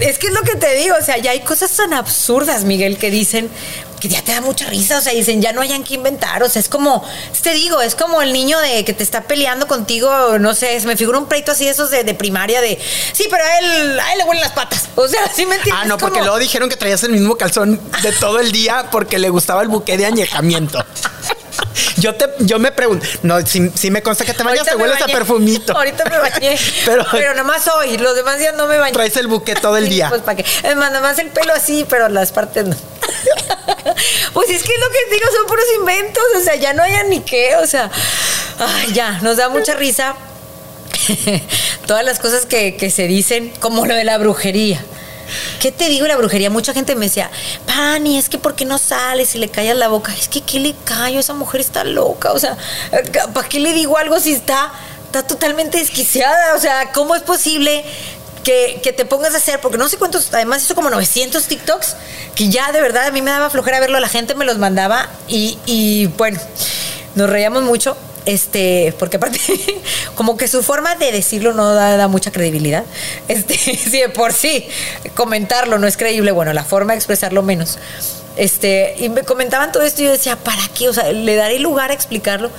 Es que es lo que te digo, o sea, ya hay cosas tan absurdas, Miguel, que dicen porque ya te da mucha risa, o sea, dicen, ya no hayan que inventar, o sea, es como, te digo, es como el niño de que te está peleando contigo, no sé, me figura un pleito así, esos de, de primaria, de, sí, pero a él, a él le huelen las patas, o sea, (laughs) ¿sí me entiendes? Ah, no, porque Como- luego dijeron que traías el mismo calzón de todo el día porque le gustaba el buque de añejamiento. (laughs) Yo te, yo me pregunto, no, si, si me consta que te bañas, te hueles a perfumito. (laughs) Ahorita me bañé. (laughs) Pero- pero, nomás hoy. Los demás días no me bañé. Traes el buque todo el (laughs) día. Pues para qué. Es más, nomás el pelo así, pero las partes no. pues es que es lo que digo, son puros inventos. O sea, ya no hayan ni qué. O sea, ay, ya, nos da mucha risa. Todas las cosas que, que se dicen, como lo de la brujería. ¿Qué te digo la brujería? Mucha gente me decía, Pani, es que ¿por qué no sales y le callas la boca? Es que ¿qué le callo? Esa mujer está loca. O sea, ¿para qué le digo algo si está, está totalmente desquiciada? O sea, ¿cómo es posible que, que te pongas a hacer? Porque no sé cuántos, además hizo como 900 TikToks, que ya de verdad a mí me daba flojera verlo, la gente me los mandaba y, y bueno, nos reíamos mucho. Este, porque aparte, (laughs) como que su forma de decirlo no da, da mucha credibilidad. Este, (laughs) sí, de por sí, comentarlo no es creíble. Bueno, la forma de expresarlo menos. Este, y me comentaban todo esto y yo decía, ¿para qué? O sea, le daré lugar a explicarlo.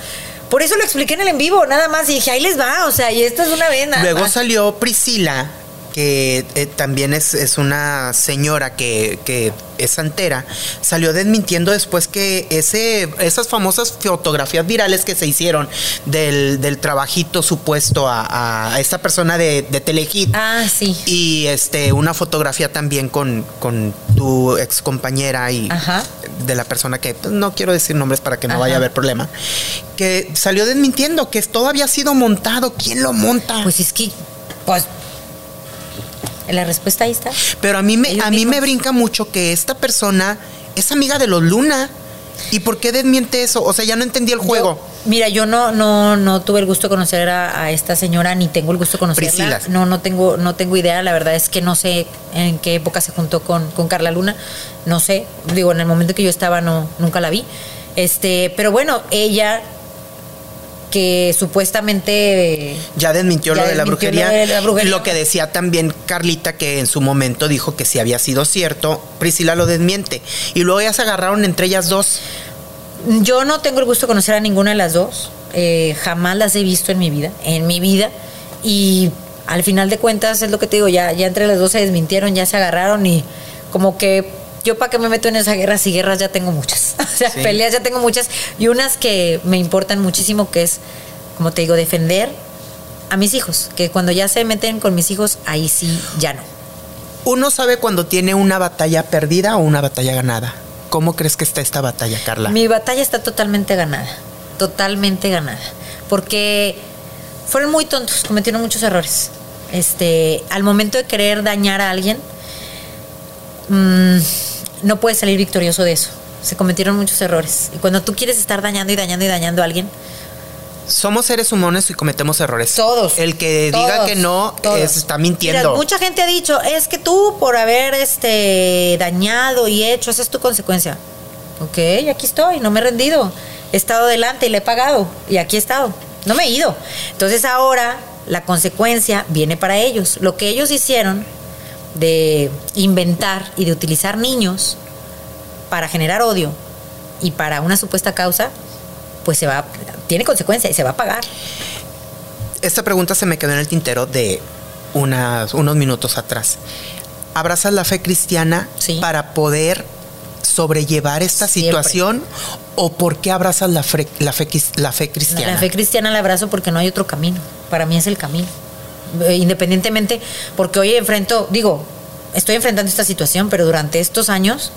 Por eso lo expliqué en el en vivo, nada más. Y dije, ahí les va. O sea, y esto es una vez nada Luego salió Priscila, que eh, también es, es una señora que, que es santera, salió desmintiendo después que ese, esas famosas fotografías virales que se hicieron del, del trabajito supuesto a, a esta persona de, de Telehit. Ah, sí. Y este, una fotografía también con, con tu ex compañera y Ajá. de la persona que pues, no quiero decir nombres para que no Ajá. vaya a haber problema. Que salió desmintiendo que todo había sido montado. ¿Quién lo monta? Pues es que, pues, la respuesta ahí está. Pero a mí me, a mí me brinca mucho que esta persona es amiga de los Luna. ¿Y por qué desmiente eso? O sea, ya no entendí el juego. Yo- mira, yo no, no, no tuve el gusto de conocer a, a esta señora, ni tengo el gusto de conocerla. Priscila. No, no tengo, no tengo idea. La verdad es que no sé en qué época se juntó con, con Carla Luna. No sé. Digo, en el momento que yo estaba, no, nunca la vi. Este, pero bueno, ella que supuestamente ya desmintió Ya lo de la brujería. lo de la brujería. Lo que decía también Carlita, que en su momento dijo que si había sido cierto, Priscila lo desmiente. Y luego ya se agarraron entre ellas dos. Yo no tengo el gusto de conocer a ninguna de las dos. Eh, jamás las he visto en mi vida, en mi vida. Y al final de cuentas es lo que te digo, ya, ya entre las dos se desmintieron, ya se agarraron y como que yo para qué me meto en esa guerra si guerras ya tengo muchas. (laughs) O sea, Sí. peleas ya tengo muchas y unas que me importan muchísimo que es, como te digo, defender a mis hijos, que cuando ya se meten con mis hijos, ahí sí ya no. Uno sabe cuando tiene una batalla perdida o una batalla ganada. ¿Cómo crees que está esta batalla, Carla? Mi batalla está totalmente ganada, totalmente ganada, porque fueron muy tontos, cometieron muchos errores. Este, al momento de querer dañar a alguien, mm, no puedes salir victorioso de eso. Se cometieron muchos errores. Y cuando tú quieres estar dañando y dañando y dañando a alguien, Somos seres humanos y cometemos errores. todos. El que diga que no es- está mintiendo. Mira, mucha gente ha dicho, es que tú por haber este dañado y hecho, esa es tu consecuencia. Ok, aquí estoy, no me he rendido. He estado adelante y le he pagado. Y aquí he estado. No me he ido. Entonces ahora la consecuencia viene para ellos. Lo que ellos hicieron de inventar y de utilizar niños para generar odio y para una supuesta causa, pues se va, tiene consecuencia y se va a pagar. Esta pregunta se me quedó en el tintero de unas, unos minutos atrás. ¿Abrazas la fe cristiana Sí. para poder sobrellevar esta Siempre. situación? ¿O por qué abrazas la fe, la fe, la fe cristiana? La fe cristiana la abrazo porque no hay otro camino. Para mí es el camino. Eh, Independientemente, porque hoy enfrento, digo, estoy enfrentando esta situación, pero durante estos años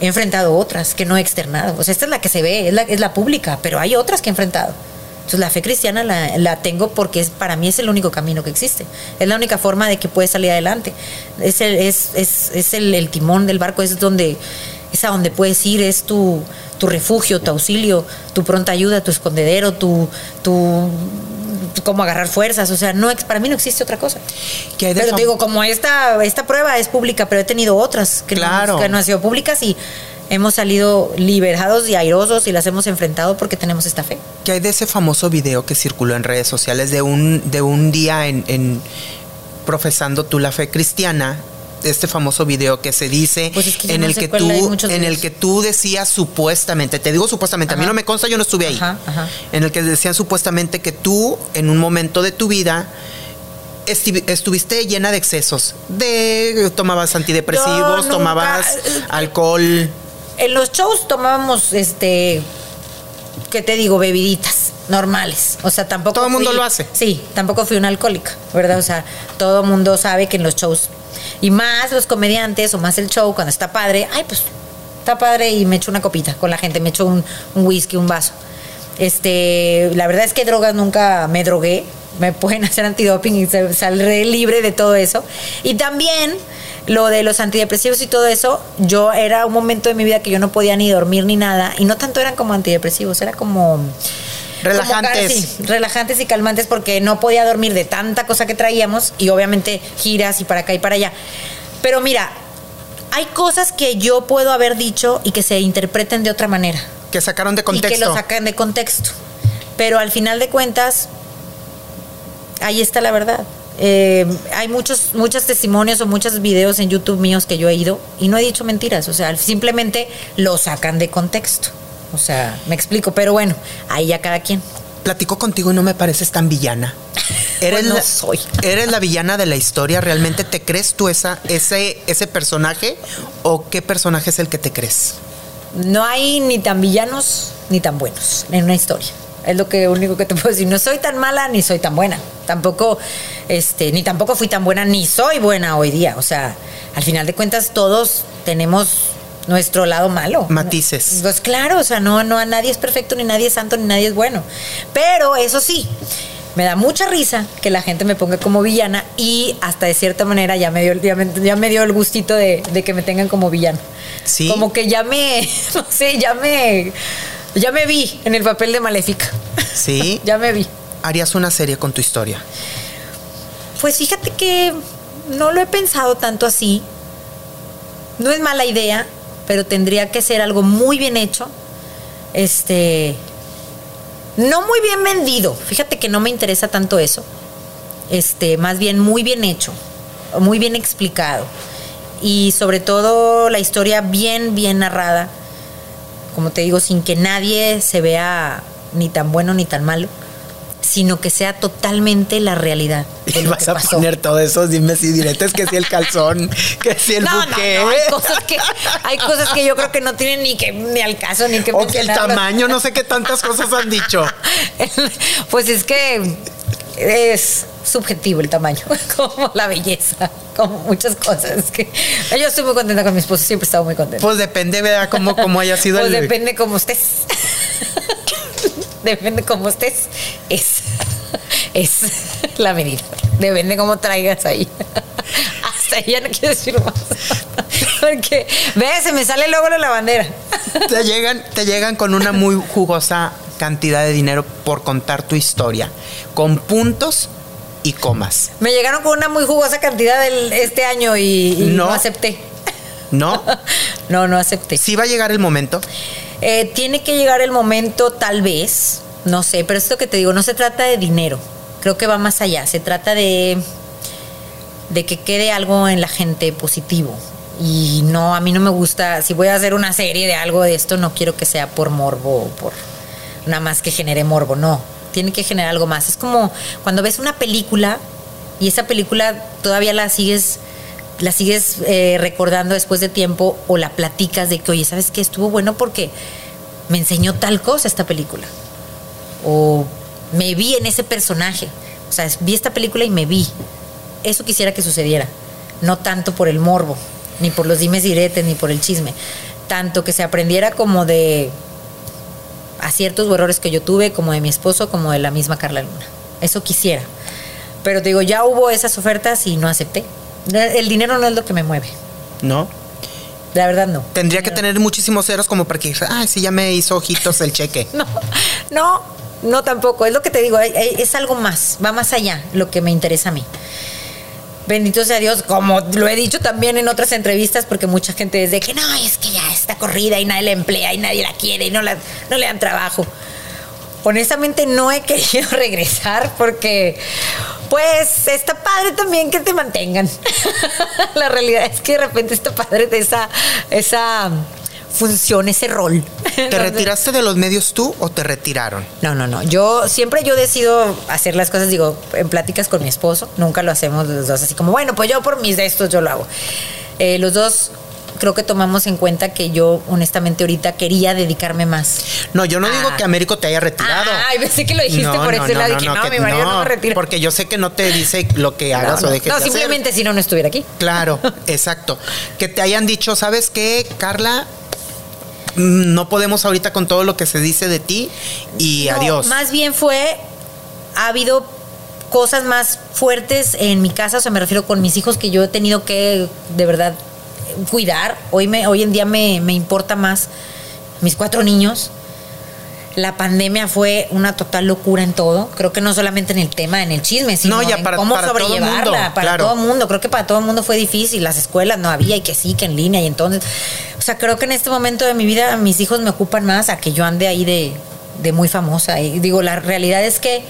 he enfrentado otras que no he externado. O sea, esta es la que se ve, es la, pública, pero hay otras que he enfrentado. Entonces la fe cristiana la, tengo porque para mí es el único camino que existe. Es la única forma de que puedes salir adelante. Es el, es, el, timón del barco, es donde es a donde puedes ir, es tu, refugio, tu auxilio, tu pronta ayuda, tu escondedero, tu cómo agarrar fuerzas, o sea, no para mí no existe otra cosa. ¿Qué hay de Pero te digo, como esta, esta prueba es pública, pero he tenido otras que, Claro. no, que no han sido públicas y hemos salido liberados y airosos y las hemos enfrentado porque tenemos esta fe. ¿Qué hay de ese famoso video que circuló en redes sociales de un, de un día en, en profesando tú la fe cristiana este famoso video que se dice Pues es que yo en no el que tú en el que tú decías supuestamente, te digo supuestamente, a mí no me consta, yo no estuve ahí. Ajá, ajá. En el que decían supuestamente que tú en un momento de tu vida estuviste llena de excesos, de tomabas antidepresivos, Yo nunca- tomabas alcohol. En los shows tomábamos, este, ¿qué te digo? Bebiditas normales. O sea, tampoco. Todo el mundo lo hace. Sí, tampoco fui una alcohólica, ¿verdad? O sea, todo el mundo sabe que en los shows, y más los comediantes, o más el show, cuando está padre, ay, pues está padre y me echo una copita con la gente, me echo un, un whisky, un vaso. Este, la verdad es que drogas nunca me drogué. Me pueden (laughs) hacer antidoping y sal- saldré libre de todo eso. Y también lo de los antidepresivos y todo eso, yo era un momento de mi vida que yo no podía ni dormir ni nada. Y no tanto eran como antidepresivos, era como. Relajantes. como, sí, relajantes y calmantes porque no podía dormir de tanta cosa que traíamos y obviamente giras y para acá y para allá. Pero mira, hay cosas que yo puedo haber dicho y que se interpreten de otra manera Que sacaron de y que contexto. lo sacan de contexto. Pero al final de cuentas, ahí está la verdad. Eh, hay muchos, muchos testimonios o muchos videos en YouTube míos que yo he ido y no he dicho mentiras. O sea, simplemente lo sacan de contexto. O sea, me explico. Pero bueno, ahí ya cada quien. Platico contigo y no me pareces tan villana. (laughs) Eres, Pues no la, soy. (laughs) ¿Eres la villana de la historia? ¿Realmente te crees tú esa, ese, ese personaje? ¿O qué personaje es el que te crees? No hay ni tan villanos ni tan buenos en una historia. Es lo que único que te puedo decir. No soy tan mala ni soy tan buena. Tampoco, este, ni tampoco fui tan buena ni soy buena hoy día. O sea, al final de cuentas todos tenemos nuestro lado malo. Matices. Pues claro, o sea, no, no, nadie es perfecto, ni nadie es santo, ni nadie es bueno. Pero eso sí, me da mucha risa que la gente me ponga como villana y hasta de cierta manera ya me dio, ya me, ya me dio el gustito de, de que me tengan como villano. Sí. Como que ya me, (laughs) no sé, ya me, ya me vi en el papel de maléfica. Sí. (laughs) ya me vi. Harías una serie con tu historia. Pues fíjate que no lo he pensado tanto así. No es mala idea, pero tendría que ser algo muy bien hecho. Este. No muy bien vendido. Fíjate que no me interesa tanto eso. Este, más bien muy bien hecho, muy bien explicado. Y sobre todo la historia bien, bien narrada. Como te digo, sin que nadie se vea ni tan bueno ni tan malo, sino que sea totalmente la realidad (laughs) de Y vas a pasó. poner todo eso, dime si diretes que si el calzón, que si el no, buque. no, hay cosas que hay cosas que yo creo que no tienen ni que ni al caso ni que O que el tamaño, no sé qué tantas cosas han dicho. (laughs) Pues es que es subjetivo el tamaño, (laughs) como la belleza, como muchas cosas. Que yo estoy muy contenta con mi esposo, siempre he estado muy contenta. Pues depende, ¿verdad? Cómo, cómo haya sido Pues el. depende cómo estés. Depende cómo estés. Es, es la medida. Depende cómo traigas ahí. (laughs) Hasta ahí ya no quiero decir más. Porque, ve, se me sale luego la bandera. Te llegan, te llegan con una muy jugosa cantidad de dinero por contar tu historia, con puntos y comas. Me llegaron con una muy jugosa cantidad del, este año y, y no. No. acepté. ¿No? (laughs) No, no acepté. Sí va a llegar el momento. Eh, tiene que llegar el momento, tal vez, no sé, pero esto que te digo, no se trata de dinero, creo que va más allá, se trata de, de que quede algo en la gente positivo. Y no, a mí no me gusta, si voy a hacer una serie de algo de esto, no quiero que sea por morbo o por nada más que genere morbo, no, tiene que generar algo más. Es como cuando ves una película y esa película todavía la sigues la sigues eh, recordando después de tiempo o la platicas de que, oye, ¿sabes qué? Estuvo bueno porque me enseñó tal cosa esta película. O me vi en ese personaje. O sea, vi esta película y me vi. Eso quisiera que sucediera. No tanto por el morbo, ni por los dimes diretes, ni por el chisme. Tanto que se aprendiera como de aciertos o errores que yo tuve, como de mi esposo, como de la misma Carla Luna. Eso quisiera. Pero te digo, ya hubo esas ofertas y no acepté. El dinero no es lo que me mueve. ¿No? La verdad no. Tendría que tener muchísimos ceros como para que, ah, sí, ya me hizo ojitos el cheque. (laughs) No, no, no tampoco. Es lo que te digo, es algo más, va más allá lo que me interesa a mí. Bendito sea Dios, como lo he dicho también en otras entrevistas, porque mucha gente dice que no, es que ya está corrida y nadie la emplea y nadie la quiere y no, la, no le dan trabajo. Honestamente no he querido (laughs) regresar porque Pues está padre también que te mantengan. (laughs) La realidad es que de repente está padre de esa, esa función, ese rol. ¿Te (laughs) retiraste de los medios tú o te retiraron? No, no, no. Yo siempre yo decido hacer las cosas, digo, en pláticas con mi esposo. Nunca lo hacemos los dos así como, bueno, pues yo por mis de estos yo lo hago. Eh, los dos creo que tomamos en cuenta que yo honestamente ahorita quería dedicarme más. No, yo no digo que Américo te haya retirado. Ay, pensé que lo dijiste por ese lado y que no, mi marido no me retira. Porque yo sé que no te dice lo que hagas no, o no. dejes No, de hacer. simplemente si no, no estuviera aquí. Claro, (laughs) exacto. Que te hayan dicho, ¿sabes qué, Carla? No podemos ahorita con todo lo que se dice de ti y No, adiós. Más bien fue, ha habido cosas más fuertes en mi casa, o sea, me refiero con mis hijos que yo he tenido que, de verdad, cuidar. Hoy, me, hoy en día me, me importa más mis cuatro niños. La pandemia fue una total locura en todo. Creo que no solamente en el tema, en el chisme, sino No, ya en para- cómo para todo el sobrellevarla. mundo, para claro. todo el mundo. Creo que para todo el mundo fue difícil. Las escuelas no había y que sí, que en línea. Y entonces, o sea, creo que en este momento de mi vida mis hijos me ocupan más a que yo ande ahí de, de muy famosa. Y digo, la realidad es que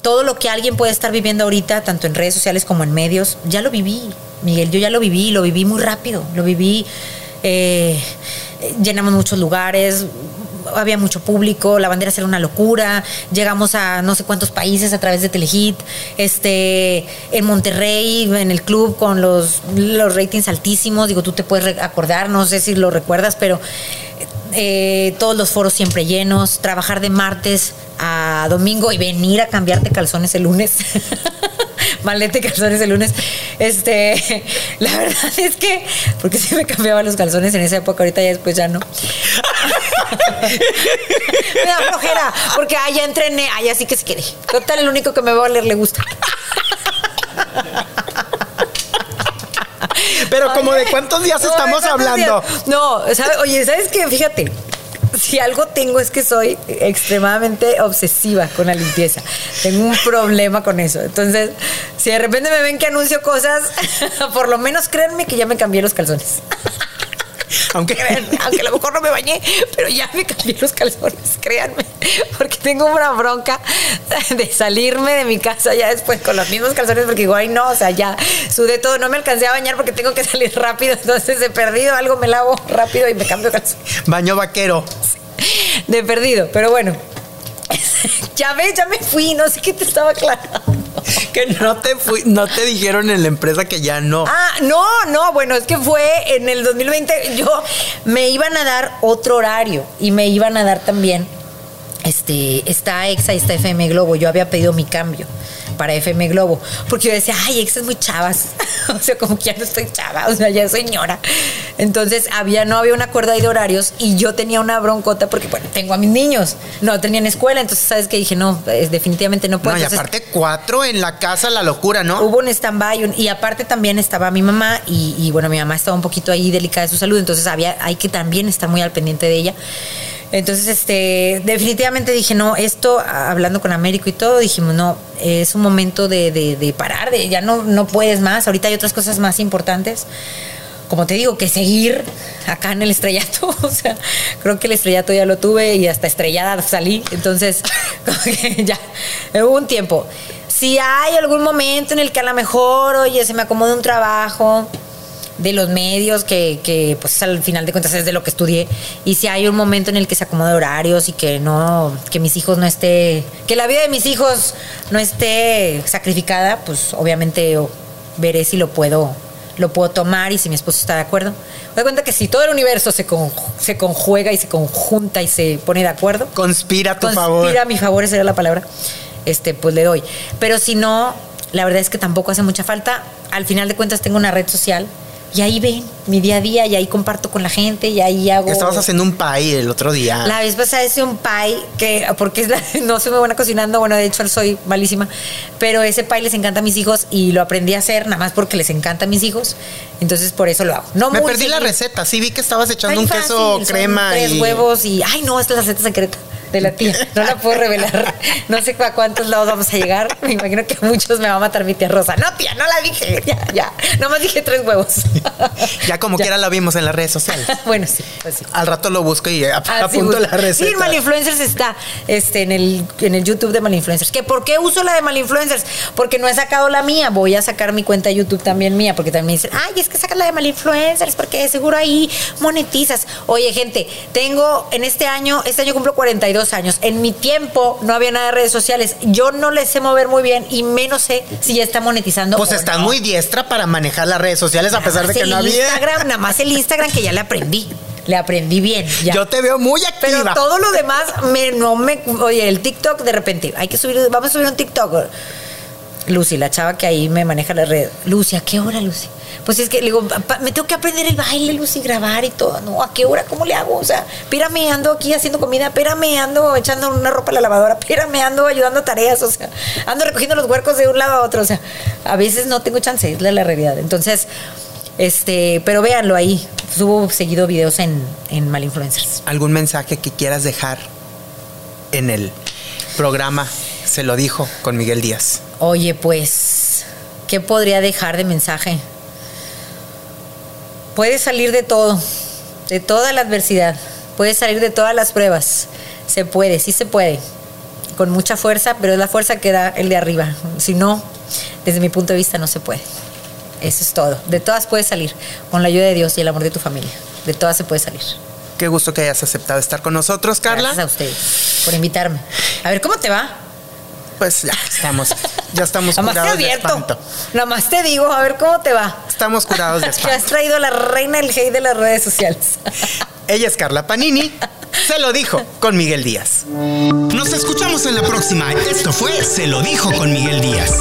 todo lo que alguien puede estar viviendo ahorita, tanto en redes sociales como en medios, ya lo viví, Miguel, yo ya lo viví, lo viví muy rápido, lo viví, eh, llenamos muchos lugares, había mucho público, la bandera era una locura, llegamos a no sé cuántos países a través de Telehit, este, en Monterrey, en el club con los, los ratings altísimos, digo, tú te puedes acordar, no sé si lo recuerdas, pero eh, todos los foros siempre llenos, trabajar de martes a domingo y venir a cambiarte calzones el lunes. (laughs) Malete calzones el lunes. Este, (laughs) la verdad es que, porque sí me cambiaba los calzones en esa época, ahorita ya después ya no. (laughs) me da flojera, porque ah, ya entrené, ya sí que se quiere. Total, el único que me va a oler le gusta. Pero como de cuántos días (laughs) no, estamos ¿de cuántos hablando. días? No, ¿sabe? oye, ¿sabes qué? Fíjate, si algo tengo es que soy extremadamente obsesiva con la limpieza. Tengo un problema con eso. Entonces, si de repente me ven que anuncio cosas, (laughs) por lo menos créanme que ya me cambié los calzones. Aunque (laughs) aunque a lo mejor no me bañé, pero ya me cambié los calzones, créanme. Porque tengo una bronca de salirme de mi casa ya después con los mismos calzones, porque digo, ay no, o sea, ya sudé todo, no me alcancé a bañar porque tengo que salir rápido, entonces he perdido algo, me lavo rápido y me cambio de calzones. baño vaquero. De perdido, pero bueno. (laughs) Ya ves, ya me fui, no sé qué te estaba aclarando. (laughs) Que no te fui, no te dijeron en la empresa que ya no. Ah, no, no, bueno, es que fue en el 2020, yo me iban a dar otro horario y me iban a dar también, este, está EXA y está FM Globo, yo había pedido mi cambio para FM Globo, porque yo decía, ay, EXA es muy chavas, (laughs) o sea, como que ya no estoy chava, o sea, ya soy señora. Entonces, había, no había un acuerdo ahí de horarios y yo tenía una broncota porque, bueno, tengo a mis niños, no tenían escuela, entonces, ¿sabes qué? Dije, no, eh, definitivamente no puedo. no, y Entonces, aparte cuatro en la casa, la locura, ¿no? Hubo un stand-by y aparte también estaba mi mamá y, y, bueno, mi mamá estaba un poquito ahí delicada de su salud, entonces había, hay que también estar muy al pendiente de ella. Entonces, este, definitivamente dije, no, esto, hablando con Américo y todo, dijimos, no, es un momento de, de- parar, de ya no, no puedes más, ahorita hay otras cosas más importantes. Como te digo, que seguir acá en el estrellato. (laughs) O sea, creo que el estrellato ya lo tuve y hasta estrellada salí. Entonces, (laughs) ya, hubo un tiempo. Si hay algún momento en el que a lo mejor, oye, se me acomoda un trabajo de los medios, que, que, pues al final de cuentas es de lo que estudié, y si hay un momento en el que se acomoda horarios y que no, que mis hijos no esté, que la vida de mis hijos no esté sacrificada, pues obviamente veré si lo puedo, lo puedo tomar y si mi esposo está de acuerdo. Me doy cuenta que si todo el universo se, con- se conjuega y se conjunta y se pone de acuerdo, Conspira a tu conspira favor. a mi favor, esa sería la palabra, este, pues le doy. Pero si no, la verdad es que tampoco hace mucha falta. Al final de cuentas tengo una red social y ahí ven mi día a día y ahí comparto con la gente y ahí hago... Estabas haciendo un pie el otro día. La vez pasada hice un pie que, porque es la- (laughs) no soy muy buena cocinando, bueno, de hecho soy malísima, pero ese pie les encanta a mis hijos y lo aprendí a hacer nada más porque les encanta a mis hijos, entonces por eso lo hago. No Me muy perdí la receta. Sí vi que estabas echando Ay, un fácil, queso crema tres y huevos y ay no, esta es la receta secreta. De la tía. No la puedo revelar. No sé a cuántos lados vamos a llegar. Me imagino que a muchos me va a matar mi tía Rosa. No, tía, no la dije. Ya, ya. Nomás dije tres huevos. Ya como (laughs) quiera lo vimos en las redes sociales. (laughs) bueno, sí, pues sí. Al rato lo busco y ap- Ah, sí, apunto busca. la receta. Sí, Malinfluencers está este, en, el, en el YouTube de Malinfluencers. ¿Que ¿Por qué uso la de Malinfluencers? Porque no he sacado la mía. Voy a sacar mi cuenta de YouTube también mía, porque también me dicen, ay, es que sacas la de Malinfluencers, porque seguro ahí monetizas. Oye, gente, tengo en este año, este año cumplo 42 años. En mi tiempo no había nada de redes sociales. Yo no les sé mover muy bien y menos sé si ya está monetizando. Pues o estás no. muy diestra para manejar las redes sociales a pesar de que no había. Instagram, nada más el Instagram que ya le aprendí. Le aprendí bien. Ya. Yo te veo muy activa. Pero todo lo demás me, no me. Oye, el TikTok de repente, hay que subir, vamos a subir un TikTok. Lucy, la chava que ahí me maneja la red. Lucy, ¿a qué hora, Lucy? Pues es que le digo, "Pa- me tengo que aprender el baile, Lucy, grabar y todo. No, ¿a qué hora? ¿Cómo le hago? O sea, espérame, ando aquí haciendo comida, espérame, ando echando una ropa a la lavadora, espérame, ando ayudando a tareas, o sea, ando recogiendo los huercos de un lado a otro. O sea, a veces no tengo chance, es la, la realidad. Entonces, este, pero véanlo ahí. Subo seguido videos en, en Malinfluencers. ¿Algún mensaje que quieras dejar en el programa? Se lo dijo con Miguel Díaz. Oye, pues, ¿qué podría dejar de mensaje? Puedes salir de todo, de toda la adversidad, puedes salir de todas las pruebas. Se puede, sí se puede. Con mucha fuerza, pero es la fuerza que da el de arriba. Si no, desde mi punto de vista, no se puede. Eso es todo. De todas puedes salir, con la ayuda de Dios y el amor de tu familia. De todas se puede salir. Qué gusto que hayas aceptado estar con nosotros, Carla. Gracias a ustedes por invitarme. A ver, ¿cómo te va? Pues ya estamos, ya estamos más te curados de espanto. Nada más te digo, a ver cómo te va. Estamos curados de (laughs) Que has espanto. traído a la reina del hate de las redes sociales. Ella es Carla Panini. Se lo dijo con Miguel Díaz. Nos escuchamos en la próxima. Esto fue Se lo dijo con Miguel Díaz.